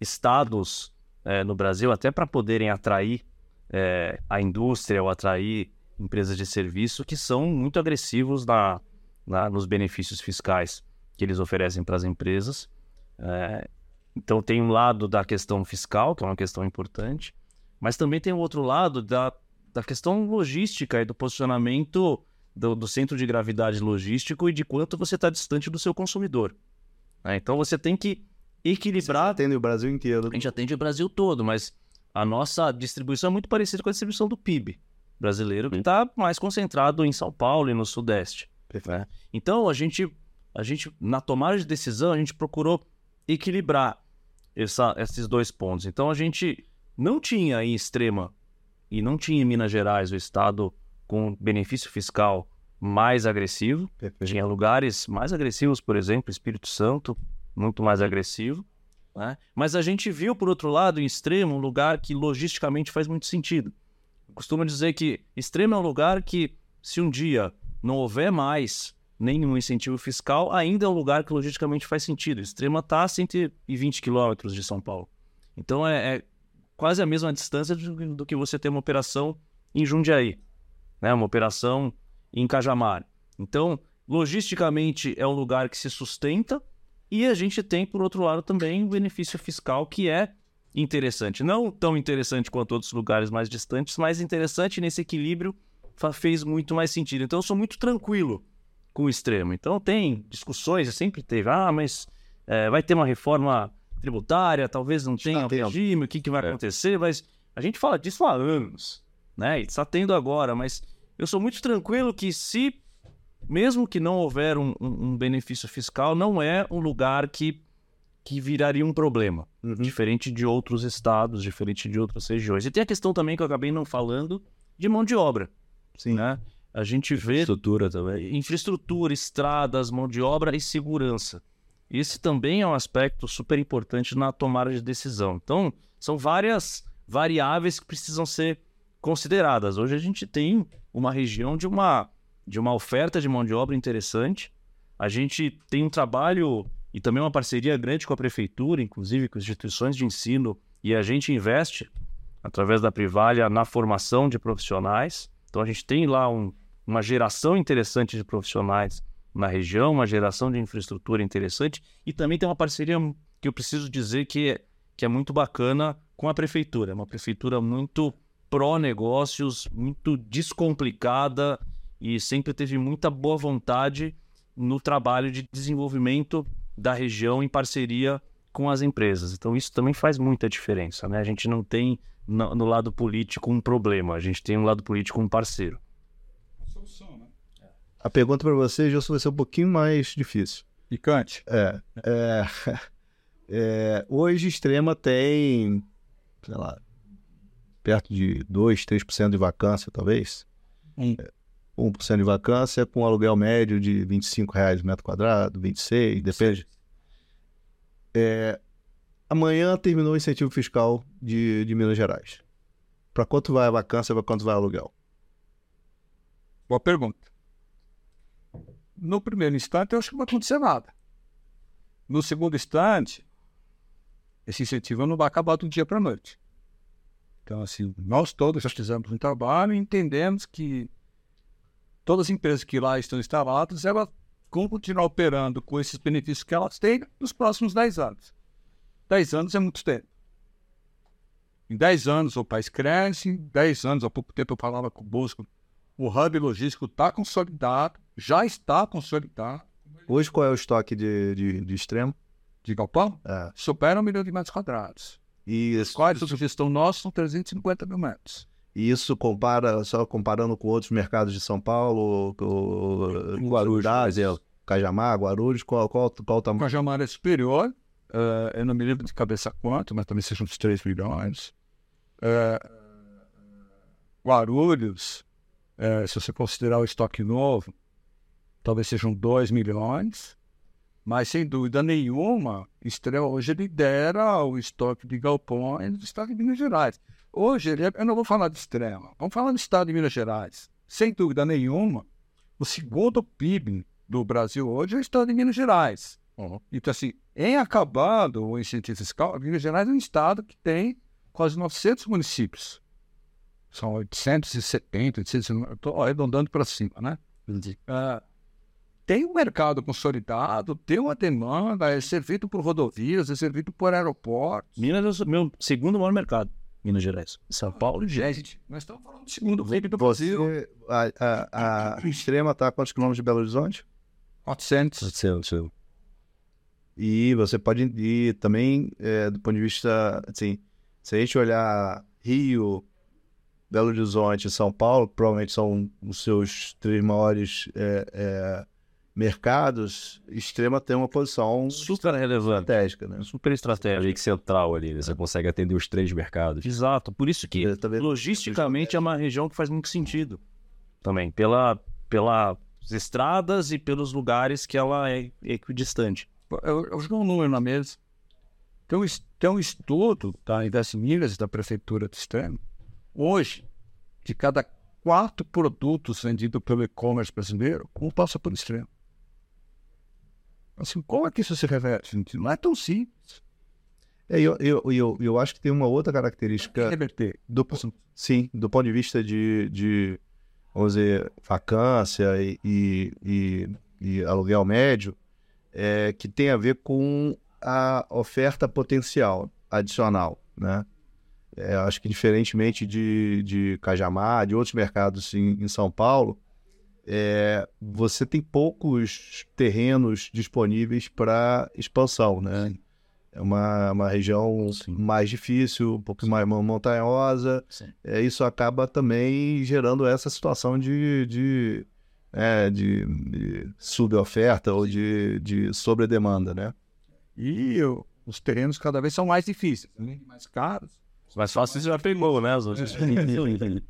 estados eh, no Brasil até para poderem atrair eh, a indústria ou atrair empresas de serviço que são muito agressivos na, na nos benefícios fiscais que eles oferecem para as empresas. É, então tem um lado da questão fiscal, que é uma questão importante, mas também tem o outro lado da, da questão logística e do posicionamento do, do centro de gravidade logístico e de quanto você está distante do seu consumidor. né? então você tem que equilibrar. Atende o Brasil inteiro. A gente atende o Brasil todo, mas a nossa distribuição é muito parecida com a distribuição do PIB brasileiro, que está mais concentrado em São Paulo e no Sudeste. né? Então, a gente, a gente, na tomada de decisão, a gente procurou equilibrar essa- esses dois pontos. Então, a gente não tinha em Extrema e não tinha em Minas Gerais o estado com benefício fiscal mais agressivo. Tinha lugares mais agressivos, por exemplo, Espírito Santo, muito mais agressivo. né? Mas a gente viu, por outro lado, em Extremo, um lugar que logisticamente faz muito sentido. Costumo dizer que Extremo é um lugar que, se um dia não houver mais nenhum incentivo fiscal, ainda é um lugar que logisticamente faz sentido. Extrema está a 120 quilômetros de São Paulo. Então é, é quase a mesma distância do, do que você ter uma operação em Jundiaí, né? uma operação em Cajamar. Então, logisticamente, é um lugar que se sustenta e a gente tem, por outro lado, também um benefício fiscal que é interessante. Não tão interessante quanto outros lugares mais distantes, mas interessante nesse equilíbrio fez muito mais sentido. Então, eu sou muito tranquilo com o extremo. Então, tem discussões, sempre teve, ah, mas eh, vai ter uma reforma tributária, talvez não tenha o tendo. regime, o que, que vai É. acontecer, mas a gente fala disso há anos, né? E está tendo agora, mas eu sou muito tranquilo que se, mesmo que não houver um, um- benefício fiscal, não é um lugar que que viraria um problema, Uhum. diferente de outros estados, diferente de outras regiões. E tem a questão também que eu acabei não falando de mão de obra, Sim. né? A gente vê Estrutura também. infraestrutura, estradas, mão de obra e segurança. Esse também é um aspecto super importante na tomada de decisão. Então, são várias variáveis que precisam ser consideradas. Hoje a gente tem uma região de uma, de uma oferta de mão de obra interessante. A gente tem um trabalho e também uma parceria grande com a prefeitura, inclusive com instituições de ensino, e a gente investe através da Privalha na formação de profissionais. Então a gente tem lá um, uma geração interessante de profissionais na região, uma geração de infraestrutura interessante e também tem uma parceria que eu preciso dizer que é, que é muito bacana com a prefeitura. É uma prefeitura muito pró-negócios, muito descomplicada e sempre teve muita boa vontade no trabalho de desenvolvimento da região em parceria com as empresas. Então isso também faz muita diferença, né? A gente não tem no, no lado político um problema, a gente tem no lado político um parceiro. A pergunta para você, Gilson, vai ser um pouquinho mais difícil. Picante. É, é, é, hoje Extrema tem, sei lá, perto de 2, 3% de vacância, talvez. Hum. É, 1% de vacância com aluguel médio de 25 reais o metro quadrado, 26, depende. É, amanhã terminou o incentivo fiscal de, de Minas Gerais. Para quanto vai a vacância, para quanto vai o aluguel? Boa pergunta. No primeiro instante, eu acho que não vai acontecer nada. No segundo instante, esse incentivo não vai acabar do dia para a noite. Então, assim, nós todos já fizemos um trabalho e entendemos que todas as empresas que lá estão instaladas, elas vão continuar operando com esses benefícios que elas têm nos próximos 10 anos. 10 anos é muito tempo. Em 10 anos o país cresce, em 10 anos, há pouco tempo eu falava com o Bosco, o hub logístico está consolidado, já está consolidado, Hoje qual é o estoque de, de, de extremo? de galpão, É. supera um milhão de metros quadrados. E quais a sugestão nossa são 350 mil metros. e isso compara, só comparando com outros mercados de São Paulo, com Guarulhos, por exemplo. Cajamar, Guarulhos, qual, qual, qual o tamanho? Cajamar é superior, eh, eu não me lembro de cabeça quanto, mas também sejam uns 3 milhões. Eh, Guarulhos, eh, se você considerar o estoque novo, talvez sejam 2 milhões, mas sem dúvida nenhuma, Estrela hoje lidera o estoque de galpões do estado de Minas Gerais. Hoje, ele é- eu não vou falar de Estrela, vamos falar do estado de Minas Gerais. Sem dúvida nenhuma, o segundo PIB do Brasil hoje é o estado de Minas Gerais. Então, assim, em acabando o incentivo fiscal, Minas Gerais é um estado que tem quase 900 municípios. São 870, 890, estou arredondando para cima, né? Ah, tem um mercado consolidado, tem uma demanda, é servido por rodovias, é servido por aeroportos. Minas é o meu segundo maior mercado, Minas Gerais. São Paulo e Gente. Gente, nós estamos falando do segundo PIB do Brasil. Você, a, a, a extrema está a quantos quilômetros de Belo Horizonte? 400. Seu, seu. E você pode ir também, é, do ponto de vista, assim, se a gente olhar Rio, Belo Horizonte e São Paulo, que provavelmente são os seus três maiores é, é, mercados, Extrema tem uma posição Super relevante. estratégica, né? Super É que central ali, né? Você consegue atender os três mercados. Exato. Por isso que logisticamente é uma região que faz muito sentido também, pela, pelas estradas e pelos lugares que ela é equidistante. Eu, eu jogo um número na mesa. Tem um, tem um estudo da Invest Minas e da Prefeitura do Extremo. Hoje, de cada quatro produtos vendidos pelo e-commerce brasileiro, um passa por Extremo. Assim, como é que isso se reverte? Não é tão simples. É, eu, eu, eu, eu acho que tem uma outra característica Reverter. do, sim, do ponto de vista de, de vamos dizer, vacância e, e, e- e aluguel médio, é, que tem a ver com a oferta potencial adicional, né? É, acho que diferentemente de, de Cajamar, de outros mercados em, em São Paulo, é, você tem poucos terrenos disponíveis para expansão, né? É uma, uma região Sim. mais difícil, um pouco mais mon- montanhosa. Sim. É, isso acaba também gerando essa situação de, de, é, de, de suboferta ou de, de sobredemanda, né? E os terrenos cada vez são mais difíceis, de mais caros. Mais fácil você já pegou, né? Os outros.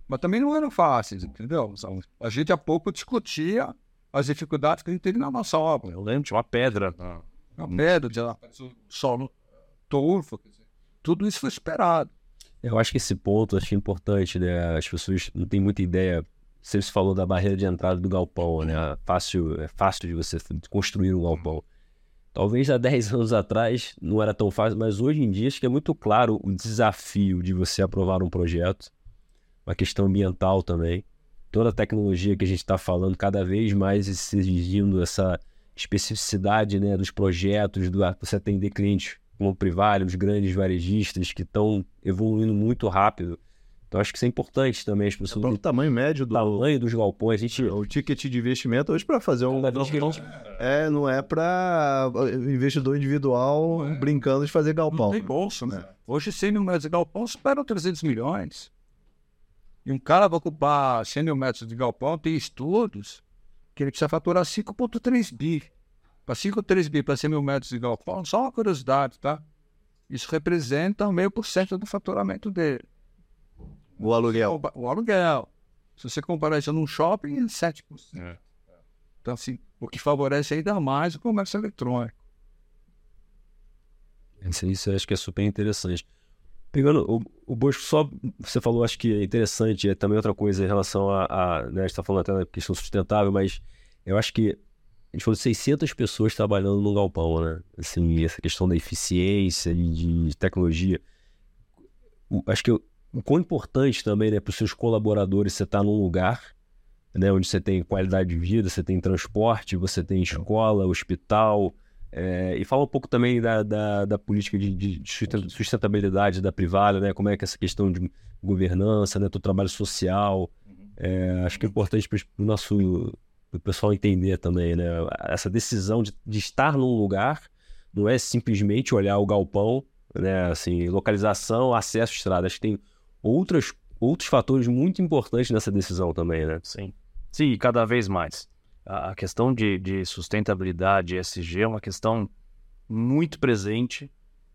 Mas também não eram fáceis, entendeu? A gente há pouco discutia as dificuldades que a gente teve na nossa obra. Eu lembro, tinha uma pedra. na- A pedra, o solo dizer, tudo isso foi esperado. Eu acho que esse ponto acho é importante, né? As pessoas não têm muita ideia. Você se falou da barreira de entrada do galpão, né? Fácil, é fácil de você construir um galpão. Talvez há 10 anos atrás não era tão fácil, mas hoje em dia acho que é muito claro o desafio de você aprovar um projeto, uma questão ambiental também. Toda a tecnologia que a gente está falando, cada vez mais exigindo essa especificidade né, dos projetos, do você atender clientes como o os grandes varejistas que estão evoluindo muito rápido. Então acho que isso é importante também, as pessoas O tamanho médio do tamanho dos galpões. A gente o ticket de investimento hoje para fazer um gente- é não é para investidor individual brincando de fazer galpão. Não tem bolso, né? Hoje 100 mil metros de galpão superam 300 milhões. E um cara vai ocupar 100 mil metros de galpão, tem estudos que ele precisa faturar 5,3 bi. Para 5,3 bi para 100 mil metros de galpão, só uma curiosidade, tá? Isso representa meio por cento do faturamento dele. O aluguel. O, aluguel. Se você comparar isso num shopping, é 7%. Então, assim, o que favorece ainda mais o comércio eletrônico. Isso, eu acho que é super interessante. Pegando o, o Bosco, só você falou, acho que é interessante, é também outra coisa em relação a, a né, a gente está falando até da questão sustentável, mas eu acho que a gente falou de 600 pessoas trabalhando num galpão, né? Assim, essa questão da eficiência e de tecnologia. O- acho que o, o quão importante também, né, para os seus colaboradores você estar num lugar, né, onde você tem qualidade de vida, você tem transporte, você tem escola, hospital, é, e fala um pouco também da, da, da política de, de susten- sustentabilidade da privada, né? Como é que essa questão de governança, né? Do trabalho social. É, acho que é importante para o nosso pro pessoal entender também, né? Essa decisão de, de estar num lugar não é simplesmente olhar o galpão, né? Assim, localização, acesso à estrada. Acho que tem outras, outros fatores muito importantes nessa decisão também, né? Sim. Sim, cada vez mais. A questão de, de sustentabilidade ESG é uma questão muito presente,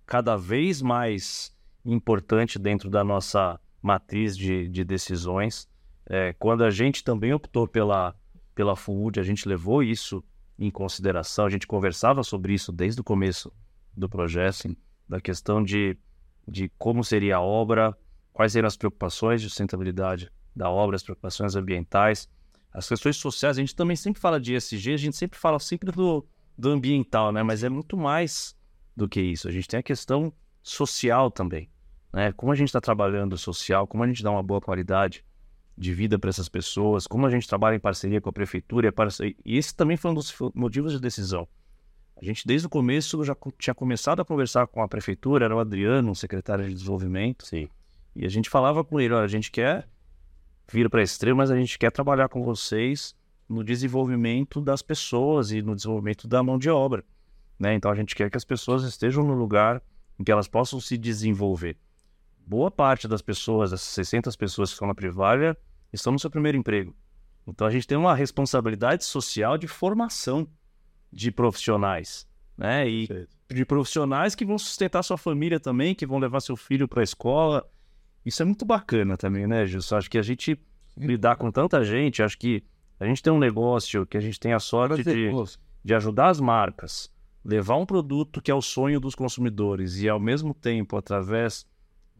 cada vez mais importante dentro da nossa matriz de, de decisões. É, quando a gente também optou pela, pela Food, a gente levou isso em consideração, a gente conversava sobre isso desde o começo do projeto, da questão de, de como seria a obra, quais seriam as preocupações de sustentabilidade da obra, as preocupações ambientais, as questões sociais. A gente também sempre fala de ESG, a gente sempre fala sempre do, do ambiental, né? Mas é muito mais do que isso. A gente tem a questão social também, né? Como a gente está trabalhando social, como a gente dá uma boa qualidade de vida para essas pessoas, como a gente trabalha em parceria com a prefeitura. E, esse também foi um dos motivos de decisão. A gente, desde o começo, já tinha começado a conversar com a prefeitura, era o Adriano, o secretário de desenvolvimento. Sim. E a gente falava com ele, olha, a gente quer vir para extremo, mas a gente quer trabalhar com vocês no desenvolvimento das pessoas e no desenvolvimento da mão de obra, né? Então a gente quer que as pessoas estejam no lugar em que elas possam se desenvolver. Boa parte das pessoas, essas 600 pessoas que estão na Privalha, estão no seu primeiro emprego. Então a gente tem uma responsabilidade social de formação de profissionais, né? E de profissionais que vão sustentar sua família também, que vão levar seu filho para a escola. Isso é muito bacana também, né, Gilson? Acho que a gente lidar com tanta gente, acho que a gente tem um negócio que a gente tem a sorte de, de ajudar as marcas, levar um produto que é o sonho dos consumidores e, ao mesmo tempo, através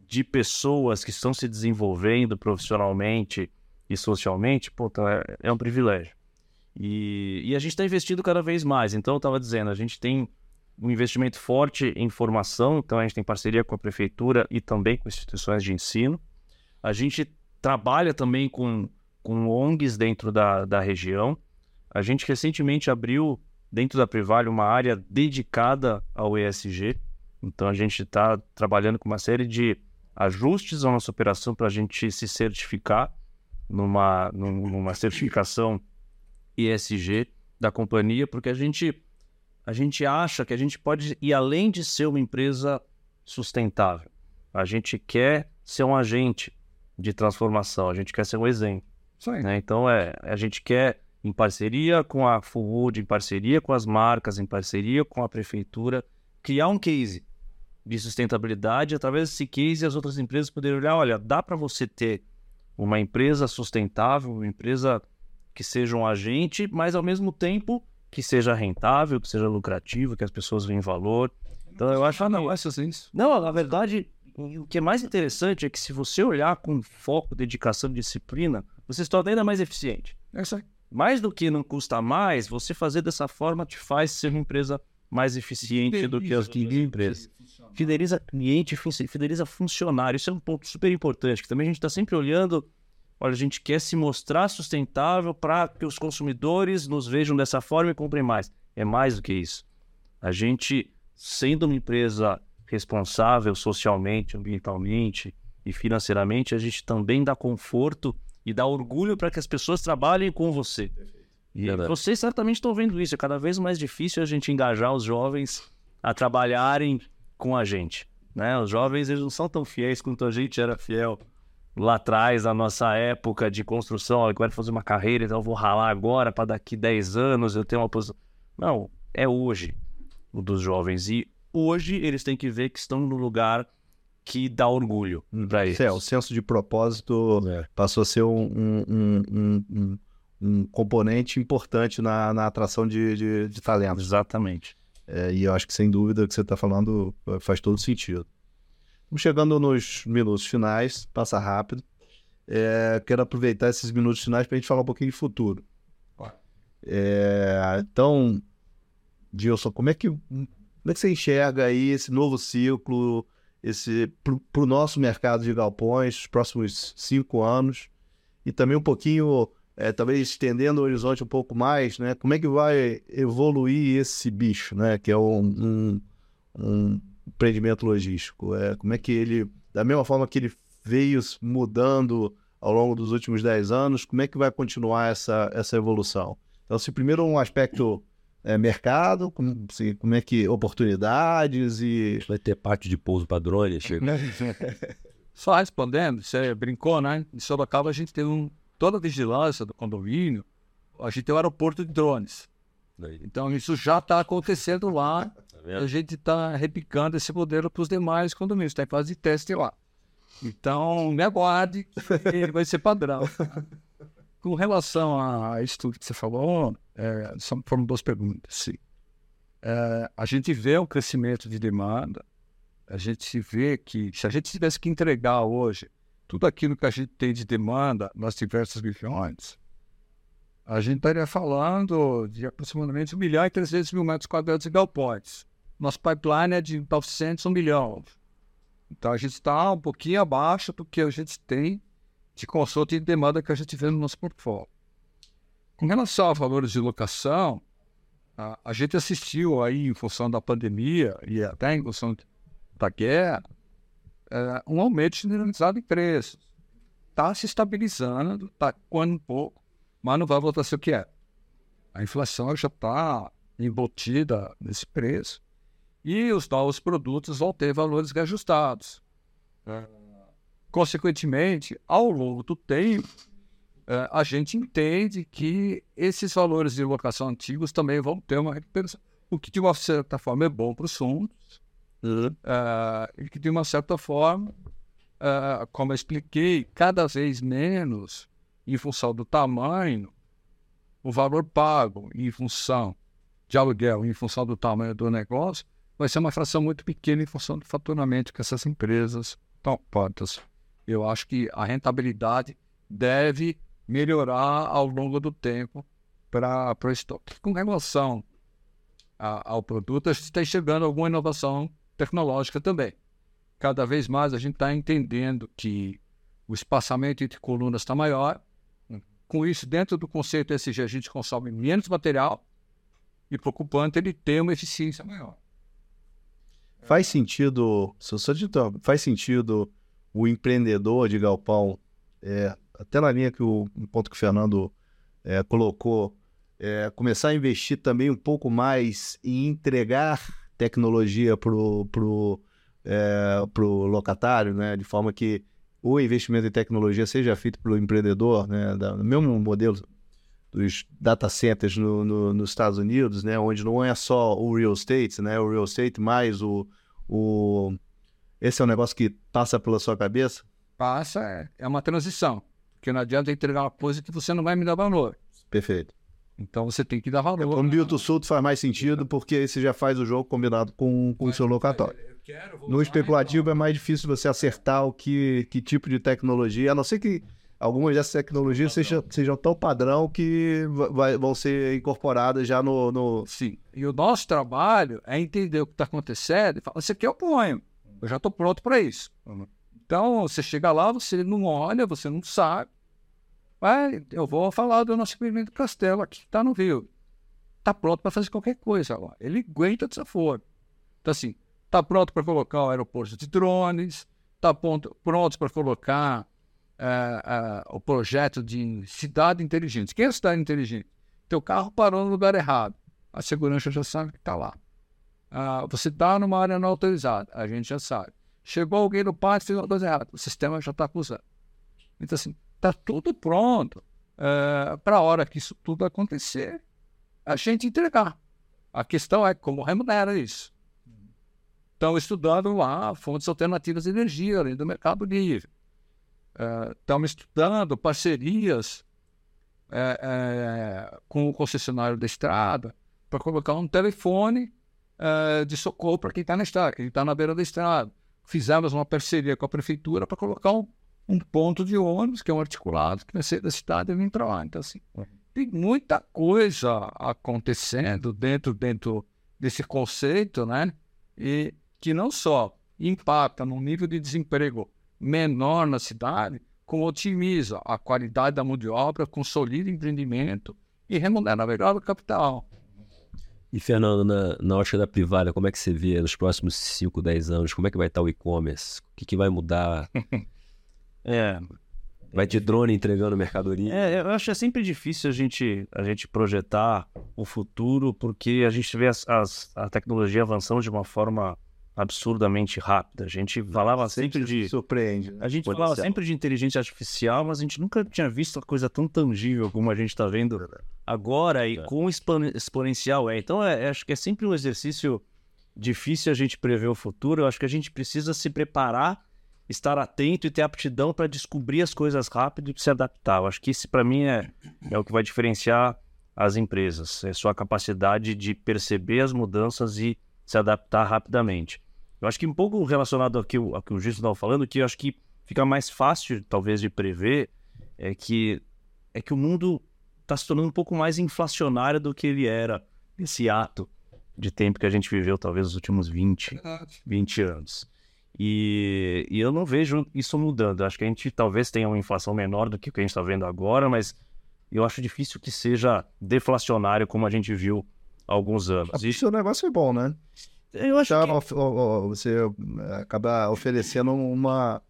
de pessoas que estão se desenvolvendo profissionalmente e socialmente, pô, tá, é, é um privilégio. E, e a gente está investindo cada vez mais. Então, eu estava dizendo, a gente tem um investimento forte em formação, então a gente tem parceria com a prefeitura e também com instituições de ensino. A gente trabalha também com, com ONGs dentro da, da região. A gente recentemente abriu dentro da Privale uma área dedicada ao ESG. Então a gente está trabalhando com uma série de ajustes à nossa operação para a gente se certificar numa, num- numa certificação ESG da companhia, porque a gente, a gente acha que a gente pode ir além de ser uma empresa sustentável. A gente quer ser um agente de transformação, a gente quer ser um exemplo. Né? Então, é, a gente quer, em parceria com a Food, em parceria com as marcas, em parceria com a prefeitura, criar um case de sustentabilidade, através desse case as outras empresas poderem olhar, olha, dá para você ter uma empresa sustentável, uma empresa que seja um agente, mas ao mesmo tempo que seja rentável, que seja lucrativo, que as pessoas veem valor. Então eu acho Ah, não, essas isso. não, na verdade, o que é mais interessante é que se você olhar com foco, dedicação e disciplina, você se torna ainda mais eficiente. É isso aí. Mais do que não custa mais, você fazer dessa forma te faz ser uma empresa mais eficiente do que as outras empresas. Fideliza cliente, fideliza funcionário. Isso é um ponto super importante, que também a gente está sempre olhando. Olha, a gente quer se mostrar sustentável para que os consumidores nos vejam dessa forma e comprem mais. É mais do que isso. A gente, sendo uma empresa responsável socialmente, ambientalmente e financeiramente, a gente também dá conforto e dá orgulho para que as pessoas trabalhem com você. E Verdade. vocês certamente estão vendo isso. É cada vez mais difícil a gente engajar os jovens a trabalharem com a gente. Né? Os jovens eles não são tão fiéis quanto a gente era fiel lá atrás, na nossa época de construção. Olha, eu quero fazer uma carreira, então eu vou ralar agora para daqui 10 anos eu ter uma posição. Não, é hoje o dos jovens. E hoje eles têm que ver que estão no lugar que dá orgulho para eles. É, o senso de propósito É. passou a ser um, um, um, um- um- um componente importante na, na atração de, de, de talentos. Exatamente. É, e eu acho que, sem dúvida, o que você está falando eh, faz todo sentido. Estamos chegando nos minutos finais, passa rápido. É, quero aproveitar esses minutos finais para a gente falar um pouquinho de futuro. É, então, Gilson, como é, que, como é que você enxerga aí esse novo ciclo esse para o nosso mercado de galpões, os próximos cinco anos? E também um pouquinho, é, talvez estendendo o horizonte um pouco mais, né? Como é que vai evoluir esse bicho, né? Que é um, um, um empreendimento logístico. É, como é que ele, da mesma forma que ele veio se mudando ao longo dos últimos 10 anos, como é que vai continuar essa, essa evolução? Então, se primeiro um aspecto é, mercado, como, se, como é que oportunidades e Vai ter parte de pouso para drone, chega. Só respondendo, você brincou, né? Em Sorocaba a gente tem um, toda a vigilância do condomínio, a gente tem um aeroporto de drones. Então isso já está acontecendo lá. tá A gente está replicando esse modelo para os demais condomínios, está em fase de teste lá. Então, me aguarde, ele vai ser padrão. Com relação a isso tudo que você falou, é, foram duas perguntas. Sim. É, a gente vê o crescimento de demanda, a gente vê que se a gente tivesse que entregar hoje tudo aquilo que a gente tem de demanda nas diversas regiões, a gente estaria falando de aproximadamente 1 milhão e 300 mil metros quadrados de galpões. Nosso pipeline é de 900 a 1 milhão. Então a gente está um pouquinho abaixo do que a gente tem de consulta e de demanda que a gente vê no nosso portfólio. Com relação a valores de locação, a, a gente assistiu aí, em função da pandemia e até em função da guerra, é, um aumento generalizado em preços. Está se estabilizando, está coando um pouco, mas não vai voltar a ser o que é. A inflação já está embutida nesse preço e os novos produtos vão ter valores reajustados. É, Consequentemente, ao longo do tempo, é, a gente entende que esses valores de locação antigos também vão ter uma recuperação, o que de uma certa forma é bom para os fundos, é, e que de uma certa forma, é, como eu expliquei, cada vez menos, em função do tamanho, o valor pago em função de aluguel, em função do tamanho do negócio, vai ser uma fração muito pequena em função do faturamento que essas empresas estão portas. Eu acho que a rentabilidade deve melhorar ao longo do tempo para o estoque. Com relação a- ao produto, a gente está enxergando alguma inovação tecnológica também. Cada vez mais a gente está entendendo que o espaçamento entre colunas está maior. Com isso, dentro do conceito SG, a gente consome menos material e, preocupante, ele tem uma eficiência maior. Faz sentido, se eu faz sentido o empreendedor de galpão, é, até na linha que o ponto que o Fernando é, colocou, é, começar a investir também um pouco mais em entregar tecnologia pro, pro, é, pro locatário, né? De forma que o investimento em tecnologia seja feito pelo empreendedor, né? Da, no mesmo modelo dos data centers no, no- nos Estados Unidos, né? Onde não é só o real estate, né? O real estate mais o, O... Esse é um negócio que passa pela sua cabeça? Passa, é, é uma transição. Porque não adianta entregar uma coisa que você não vai me dar valor. Perfeito. Então você tem que dar valor. No Bilto Sulto faz mais sentido porque aí você já faz o jogo combinado com, com o seu locatório. No especulativo é mais difícil você acertar o que, que tipo de tecnologia, a não ser que algumas dessas tecnologias sejam, sejam tão padrão que vai, vão ser incorporadas já no, no. Sim. E o nosso trabalho é entender o que está acontecendo e falar: isso aqui eu ponho, eu já estou pronto para isso. Então, você chega lá, você não olha, você não sabe. Eu vou falar do nosso experimento Castelo aqui, está no Rio. Está pronto para fazer qualquer coisa agora. Ele aguenta desaforo. Então, assim, está pronto para colocar o aeroporto de drones, está pronto para colocar uh, uh, o projeto de cidade inteligente. Quem é a cidade inteligente? Teu carro parou no lugar errado. A segurança já sabe que está lá. Uh, você está numa área não autorizada. A gente já sabe. Chegou alguém no pátio e fez uma coisa errada. O sistema já está acusando. Então, assim, está tudo pronto para a hora que isso tudo acontecer, a gente entregar. A questão é como remunera isso estão estudando lá fontes alternativas de energia, além do mercado livre. Uh, estão estudando parcerias é, é, com o concessionário da estrada para colocar um telefone é, de socorro para quem está na estrada, quem está na beira da estrada. Fizemos uma parceria com a prefeitura para colocar um, um, ponto de ônibus, que é um articulado, que vai ser da cidade e vir para lá. Então, assim, tem muita coisa acontecendo dentro, dentro desse conceito, né? E que não só impacta no nível de desemprego menor na cidade, como otimiza a qualidade da mão de obra, consolida o empreendimento e remunera melhor o capital. E, Fernando, na, na ótica da privada, como é que você vê nos próximos 5, 10 anos? Como é que vai estar o e-commerce? O que, que vai mudar? é, Vai ter drone entregando mercadoria? É, eu acho que é sempre difícil a gente, a gente projetar o futuro, porque a gente vê as, as, a tecnologia avançando de uma forma absurdamente rápida. A gente falava sempre, sempre de. Surpreende. Né? A gente falava sempre de inteligência artificial, mas a gente nunca tinha visto uma coisa tão tangível como a gente está vendo agora e é. com exponencial é. Então, é, acho que é sempre um exercício difícil a gente prever o futuro. Eu acho que a gente precisa se preparar, estar atento e ter aptidão para descobrir as coisas rápido e se adaptar. Eu acho que isso, para mim, é, é o que vai diferenciar as empresas. É sua capacidade de perceber as mudanças e se adaptar rapidamente. Eu acho que um pouco relacionado ao que o, ao que o Gilson estava falando, que eu acho que fica mais fácil, talvez, de prever, é que, é que o mundo está se tornando um pouco mais inflacionário do que ele era nesse ato de tempo que a gente viveu, talvez, nos últimos 20, 20 anos. E, e eu não vejo isso mudando. Acho que a gente talvez tenha uma inflação menor do que o que a gente está vendo agora, mas eu acho difícil que seja deflacionário como a gente viu alguns anos. Isso é um negócio é bom, né? Eu acho então, que... Você eh, acaba oferecendo uma,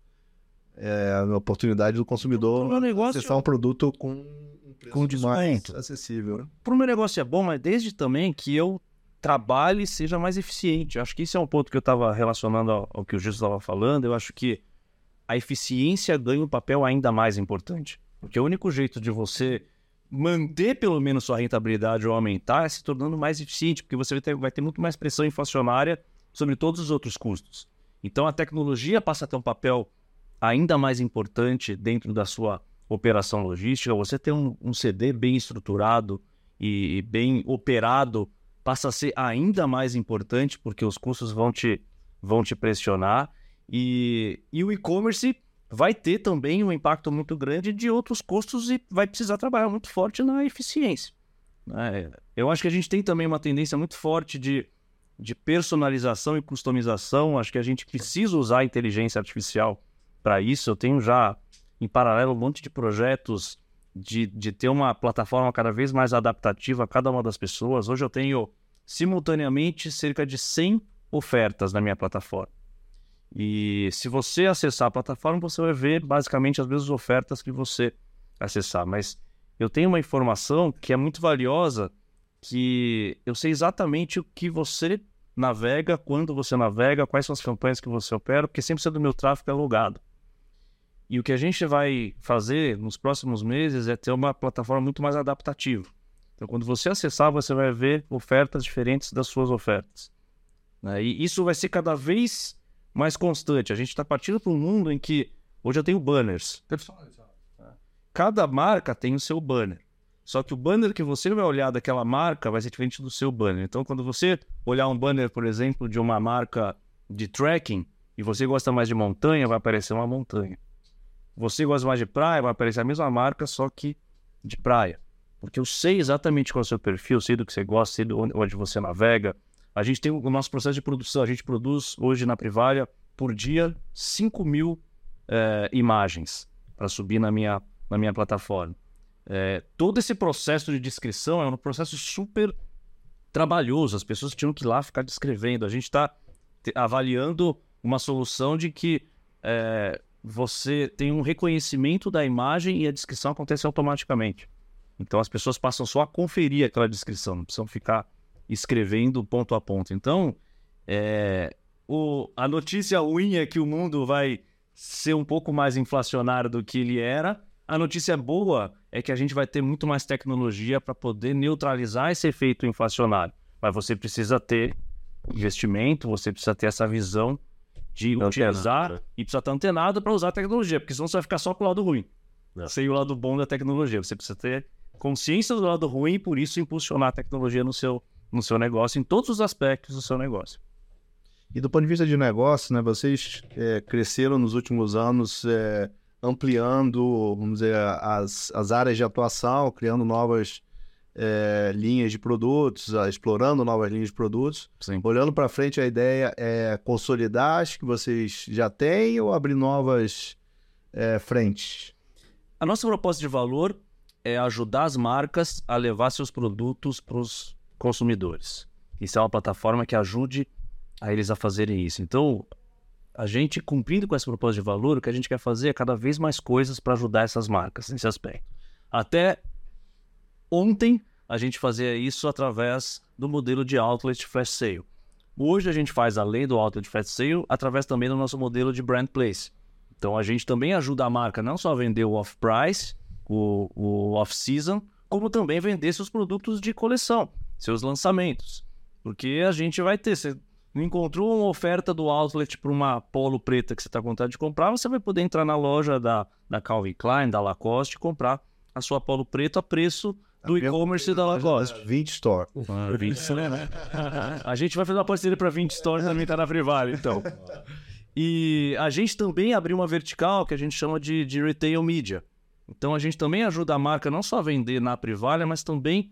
é, oportunidade do consumidor negócio... acessar um produto com um preço com mais acessível. Né? Para o meu negócio é bom, mas desde também que eu trabalhe seja mais eficiente. Acho que esse é um ponto que eu estava relacionando ao, ao, que o Gilson estava falando. Eu acho que a eficiência ganha um papel ainda mais importante. Porque o único jeito de você manter pelo menos sua rentabilidade ou aumentar é se tornando mais eficiente, porque você vai ter, vai ter muito mais pressão inflacionária sobre todos os outros custos. Então a tecnologia passa a ter um papel ainda mais importante dentro da sua operação logística. Você ter um, um CD bem estruturado e, e bem operado passa a ser ainda mais importante, porque os custos vão te, vão te pressionar. E, e o e-commerce vai ter também um impacto muito grande de outros custos e vai precisar trabalhar muito forte na eficiência. Né? Eu acho que a gente tem também uma tendência muito forte de, de personalização e customização. Acho que a gente precisa usar a inteligência artificial para isso. Eu tenho já, em paralelo, um monte de projetos de, de ter uma plataforma cada vez mais adaptativa a cada uma das pessoas. Hoje eu tenho, simultaneamente, cerca de 100 ofertas na minha plataforma. E se você acessar a plataforma, você vai ver basicamente as mesmas ofertas que você acessar. Mas eu tenho uma informação que é muito valiosa, que eu sei exatamente o que você navega, quando você navega, quais são as campanhas que você opera, porque sempre do meu tráfego é logado. E o que a gente vai fazer nos próximos meses é ter uma plataforma muito mais adaptativa. Então, quando você acessar, você vai ver ofertas diferentes das suas ofertas. Né? E isso vai ser cada vez mais constante. A gente está partindo para um mundo em que hoje eu tenho banners. Personalizado. Cada marca tem o seu banner. Só que o banner que você vai olhar daquela marca vai ser diferente do seu banner. Então, quando você olhar um banner, por exemplo, de uma marca de trekking, e você gosta mais de montanha, vai aparecer uma montanha. Você gosta mais de praia, vai aparecer a mesma marca, só que de praia. Porque eu sei exatamente qual é o seu perfil, sei do que você gosta, sei onde você navega. A gente tem o nosso processo de produção. A gente produz hoje na Privalha, por dia, 5 mil é, imagens para subir na minha, na minha plataforma. É, todo esse processo de descrição é um processo super trabalhoso. As pessoas tinham que ir lá ficar descrevendo. A gente está avaliando uma solução de que é, você tem um reconhecimento da imagem e a descrição acontece automaticamente. Então as pessoas passam só a conferir aquela descrição, não precisam ficar escrevendo ponto a ponto. Então, é, o, a notícia ruim é que o mundo vai ser um pouco mais inflacionário do que ele era. A notícia boa é que a gente vai ter muito mais tecnologia para poder neutralizar esse efeito inflacionário. Mas você precisa ter investimento, você precisa ter essa visão de utilizar né? e precisa estar antenado para usar a tecnologia, porque senão você vai ficar só com o lado ruim, É. sem o lado bom da tecnologia. Você precisa ter consciência do lado ruim e por isso impulsionar a tecnologia no seu, no seu negócio, em todos os aspectos do seu negócio. E do ponto de vista de negócio, né, vocês é, cresceram nos últimos anos é, ampliando, vamos dizer, as, as áreas de atuação, criando novas é, linhas de produtos, ah, explorando novas linhas de produtos. Sim. Olhando para frente, a ideia é consolidar as que vocês já têm ou abrir novas é, frentes? A nossa proposta de valor é ajudar as marcas a levar seus produtos para os consumidores. Isso é uma plataforma que ajude a eles a fazerem isso. Então, a gente cumprindo com essa proposta de valor, o que a gente quer fazer é cada vez mais coisas para ajudar essas marcas nesse aspecto. Até ontem a gente fazia isso através do modelo de Outlet Fast Sale. Hoje a gente faz além do Outlet Fast Sale através também do nosso modelo de Brand Place. Então a gente também ajuda a marca não só a vender o off-price, o, o off-season, como também vender seus produtos de coleção, seus lançamentos. Porque a gente vai ter, você encontrou uma oferta do outlet para uma polo preta que você está com vontade de comprar, você vai poder entrar na loja da, da Calvin Klein, da Lacoste e comprar a sua polo preto a preço do e-commerce da Lacoste. 20 Store. Ah, 20 né? A gente vai fazer uma parceria para 20 stores também tá na Privale, então. E a gente também abriu uma vertical que a gente chama de, de retail media. Então a gente também ajuda a marca não só a vender na Privalha, mas também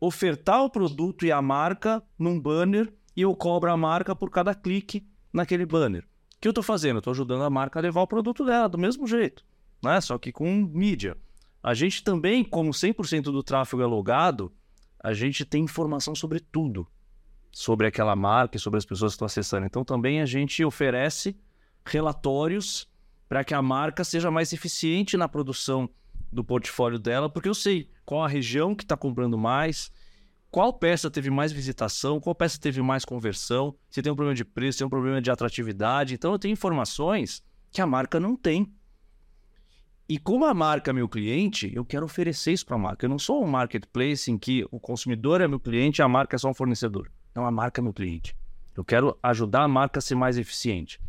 ofertar o produto e a marca num banner e eu cobro a marca por cada clique naquele banner. O que eu estou fazendo? Eu estou ajudando a marca a levar o produto dela do mesmo jeito, né? só que com mídia. A gente também, como 100% do tráfego é logado, a gente tem informação sobre tudo. Sobre aquela marca e sobre as pessoas que estão acessando. Então também a gente oferece relatórios para que a marca seja mais eficiente na produção do portfólio dela, porque eu sei qual a região que está comprando mais, qual peça teve mais visitação, qual peça teve mais conversão, se tem um problema de preço, se tem um problema de atratividade. Então eu tenho informações que a marca não tem. E como a marca é meu cliente, eu quero oferecer isso para a marca. Eu não sou um marketplace em que o consumidor é meu cliente e a marca é só um fornecedor. Não, a marca é meu cliente. Eu quero ajudar a marca a ser mais eficiente.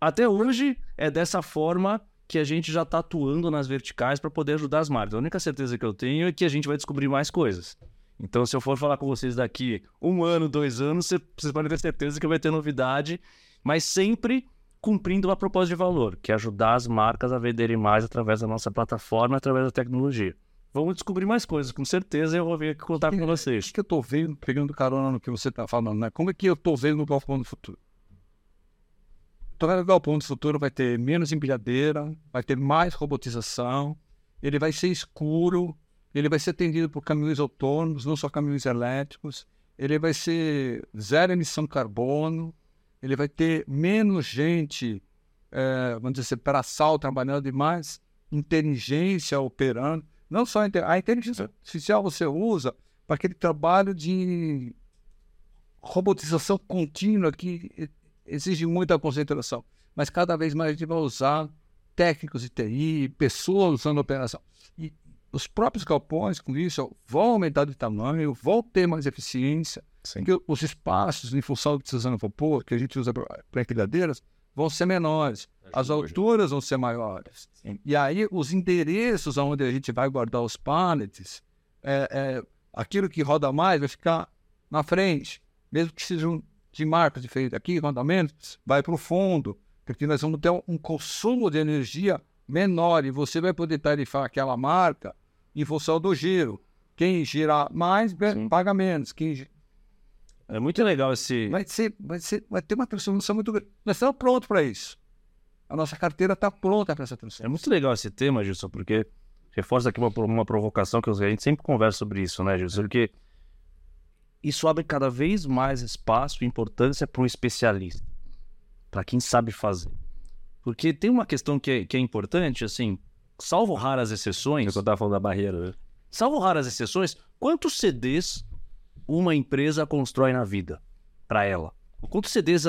Até hoje é dessa forma que a gente já está atuando nas verticais para poder ajudar as marcas. A única certeza que eu tenho é que a gente vai descobrir mais coisas. Então, se eu for falar com vocês daqui um ano, dois anos, cê- vocês podem ter certeza que vai ter novidade, mas sempre cumprindo uma proposta de valor, que é ajudar as marcas a venderem mais através da nossa plataforma, através da tecnologia. Vamos descobrir mais coisas, com certeza eu vou vir aqui contar com vocês. O que eu tô vendo, pegando carona no que você tá falando, né? Como é que eu tô vendo o Galpão do Futuro? Que o Galpão do Futuro vai ter menos empilhadeira, vai ter mais robotização, ele vai ser escuro, ele vai ser atendido por caminhões autônomos, não só caminhões elétricos, ele vai ser zero emissão de carbono, ele vai ter menos gente, eh, vamos dizer assim, braçal trabalhando e mais inteligência operando. Não só a a inteligência artificial você usa para aquele trabalho de robotização contínua que exige muita concentração. Mas cada vez mais a gente vai usar técnicos de TI, pessoas usando operação. E os próprios galpões, com isso, vão aumentar de tamanho, vão ter mais eficiência. Sim. Porque os espaços, em função do que Suzano propôs, que a gente usa para empilhadeiras, vão ser menores. As alturas vão ser maiores. E aí, os endereços onde a gente vai guardar os pallets, é, é, aquilo que roda mais vai ficar na frente. Mesmo que sejam de marcas diferentes aqui, rodamentos, vai para o fundo. Porque nós vamos ter um, um consumo de energia menor e você vai poder tarifar aquela marca em função do giro. Quem girar mais, Sim. paga menos. Quem É muito legal esse. vai, ser, vai, ser, vai ter uma transformação muito grande. Nós estamos prontos para isso. A nossa carteira está pronta para essa É transformação. muito legal esse tema, Gilson, porque reforça aqui uma, uma provocação que a gente sempre conversa sobre isso, né, Gilson? Porque isso abre cada vez mais espaço e importância para um especialista, para quem sabe fazer. Porque tem uma questão que é, que é importante, assim, salvo raras exceções, É que eu tava falando da barreira, né? salvo raras exceções, quantos CDs uma empresa constrói na vida para ela? Quantos CDs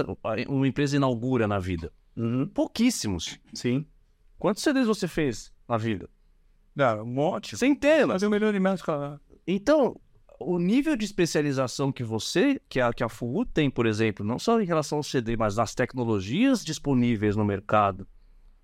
uma empresa inaugura na vida? Uhum. Pouquíssimos. Sim. Quantos CDs você fez na vida? Não, um monte. Centenas. Fazer um milhão de metros quadrados. Então, o nível de especialização que você, que a, que a FUU tem, por exemplo, não só em relação ao CD, mas nas tecnologias disponíveis no mercado,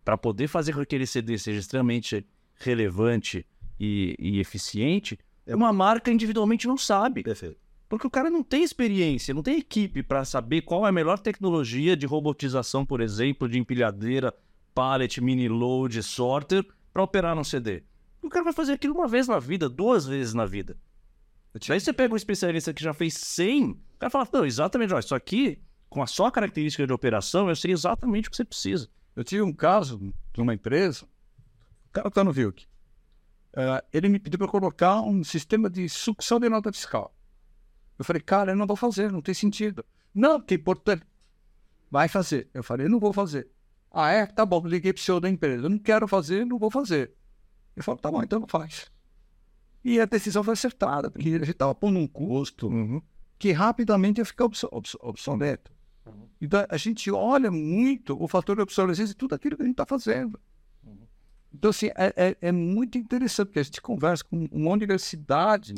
para poder fazer com que aquele CD seja extremamente relevante e, e eficiente, uma marca individualmente não sabe. Perfeito. Porque o cara não tem experiência, não tem equipe para saber qual é a melhor tecnologia de robotização, por exemplo, de empilhadeira, pallet, mini load, sorter, para operar num CD. O cara vai fazer aquilo uma vez na vida, duas vezes na vida. Daí você pega um especialista que já fez 100, o cara fala, não, exatamente, ó, isso aqui, com a sua característica de operação, eu sei exatamente o que você precisa. Eu tive um caso de uma empresa, o cara está no Vilk. Eh, ele me pediu para colocar um sistema de sucção de nota fiscal. Eu falei, cara, eu não vou fazer, não tem sentido. Não, que é importante. Vai fazer. Eu falei, não vou fazer. Ah, é? Tá bom, liguei pro senhor da empresa. Eu não quero fazer, não vou fazer. Ele falou, tá bom, então não faz. E a decisão foi acertada, porque a gente estava pondo um custo que rapidamente ia ficar obso- obso- obsoleto. Então, a gente olha muito o fator de obsolescência e tudo aquilo que a gente está fazendo. Então, assim, é, é, é muito interessante, porque a gente conversa com uma universidade,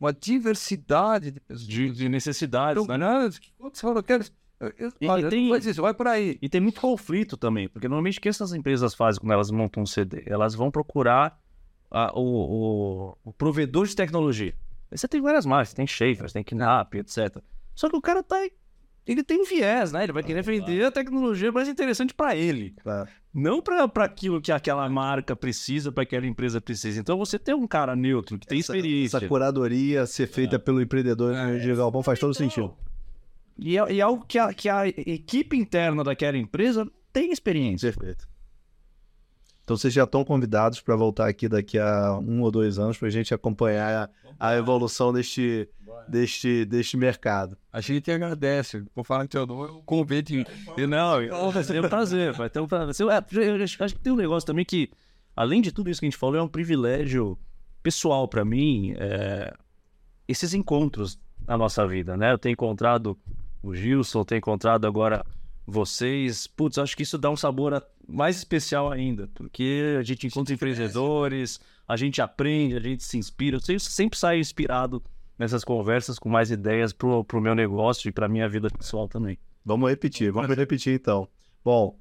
uma diversidade de pessoas. De, de necessidades, Então, né? quando você fala, eu quero... Eu, E- olha, e tem- isso, vai por aí. E tem muito conflito também, porque normalmente o que essas empresas fazem quando elas montam um CD? Elas vão procurar a- o, o- o provedor de tecnologia. Aí você tem várias marcas, tem Schaefer, tem Knapp, etc. Só que o cara tá. Ele tem um viés, né? Ele vai querer vender a tecnologia mais interessante para ele. Claro. Não para aquilo que aquela marca precisa, para aquela empresa precisa. Então você tem um cara neutro que tem Essa- experiência. Essa curadoria ser feita pelo empreendedor de galpão faz todo sentido. E é, e é algo que a, que a equipe interna daquela empresa tem experiência. Perfeito. Então vocês já estão convidados para voltar aqui daqui a um ou dois anos para a gente acompanhar a, a evolução deste, deste, deste mercado. A gente agradece. Vou falar em teu nome, o convite. E Não, vai ser um prazer. Vai ter um prazer. É, eu acho acho que tem um negócio também que, além de tudo isso que a gente falou, é um privilégio pessoal para mim, é, esses encontros na nossa vida, né? Eu tenho encontrado o Gilson, tenho encontrado agora vocês. Putz, acho que isso dá um sabor a- mais especial ainda, porque a gente encontra empreendedores, a gente aprende, a gente se inspira. Eu sempre- saio inspirado nessas conversas com mais ideias pro, pro meu negócio e pra minha vida pessoal também. Vamos repetir, vamos repetir então. Bom,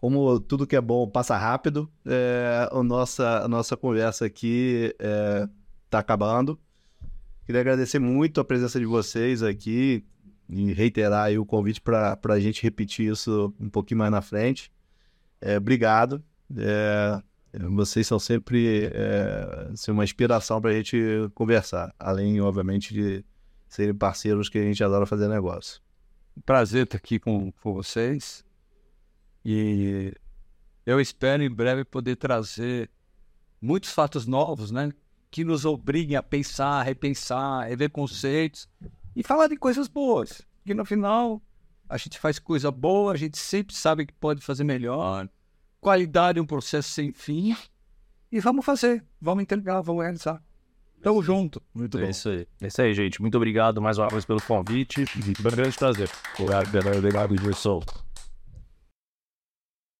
como tudo que é bom passa rápido, é, a, nossa, a nossa conversa aqui está acabando. Queria agradecer muito a presença de vocês aqui e reiterar o convite para a gente repetir isso um pouquinho mais na frente. É, obrigado. É, vocês são sempre é, assim, uma inspiração para a gente conversar, além, obviamente, de serem parceiros que a gente adora fazer negócio. prazer estar aqui com, com vocês. E eu espero em breve poder trazer muitos fatos novos, né? Que nos obriguem a pensar, repensar, rever conceitos e falar de coisas boas. Porque no final a gente faz coisa boa, a gente sempre sabe que pode fazer melhor. Qualidade é um processo sem fim. E vamos fazer, vamos entregar, vamos realizar. Tamo junto. Muito É bom. isso aí. É isso aí, gente. Muito obrigado mais uma vez pelo convite. Um grande prazer. Obrigado, Bernardo. Obrigado, Gilson.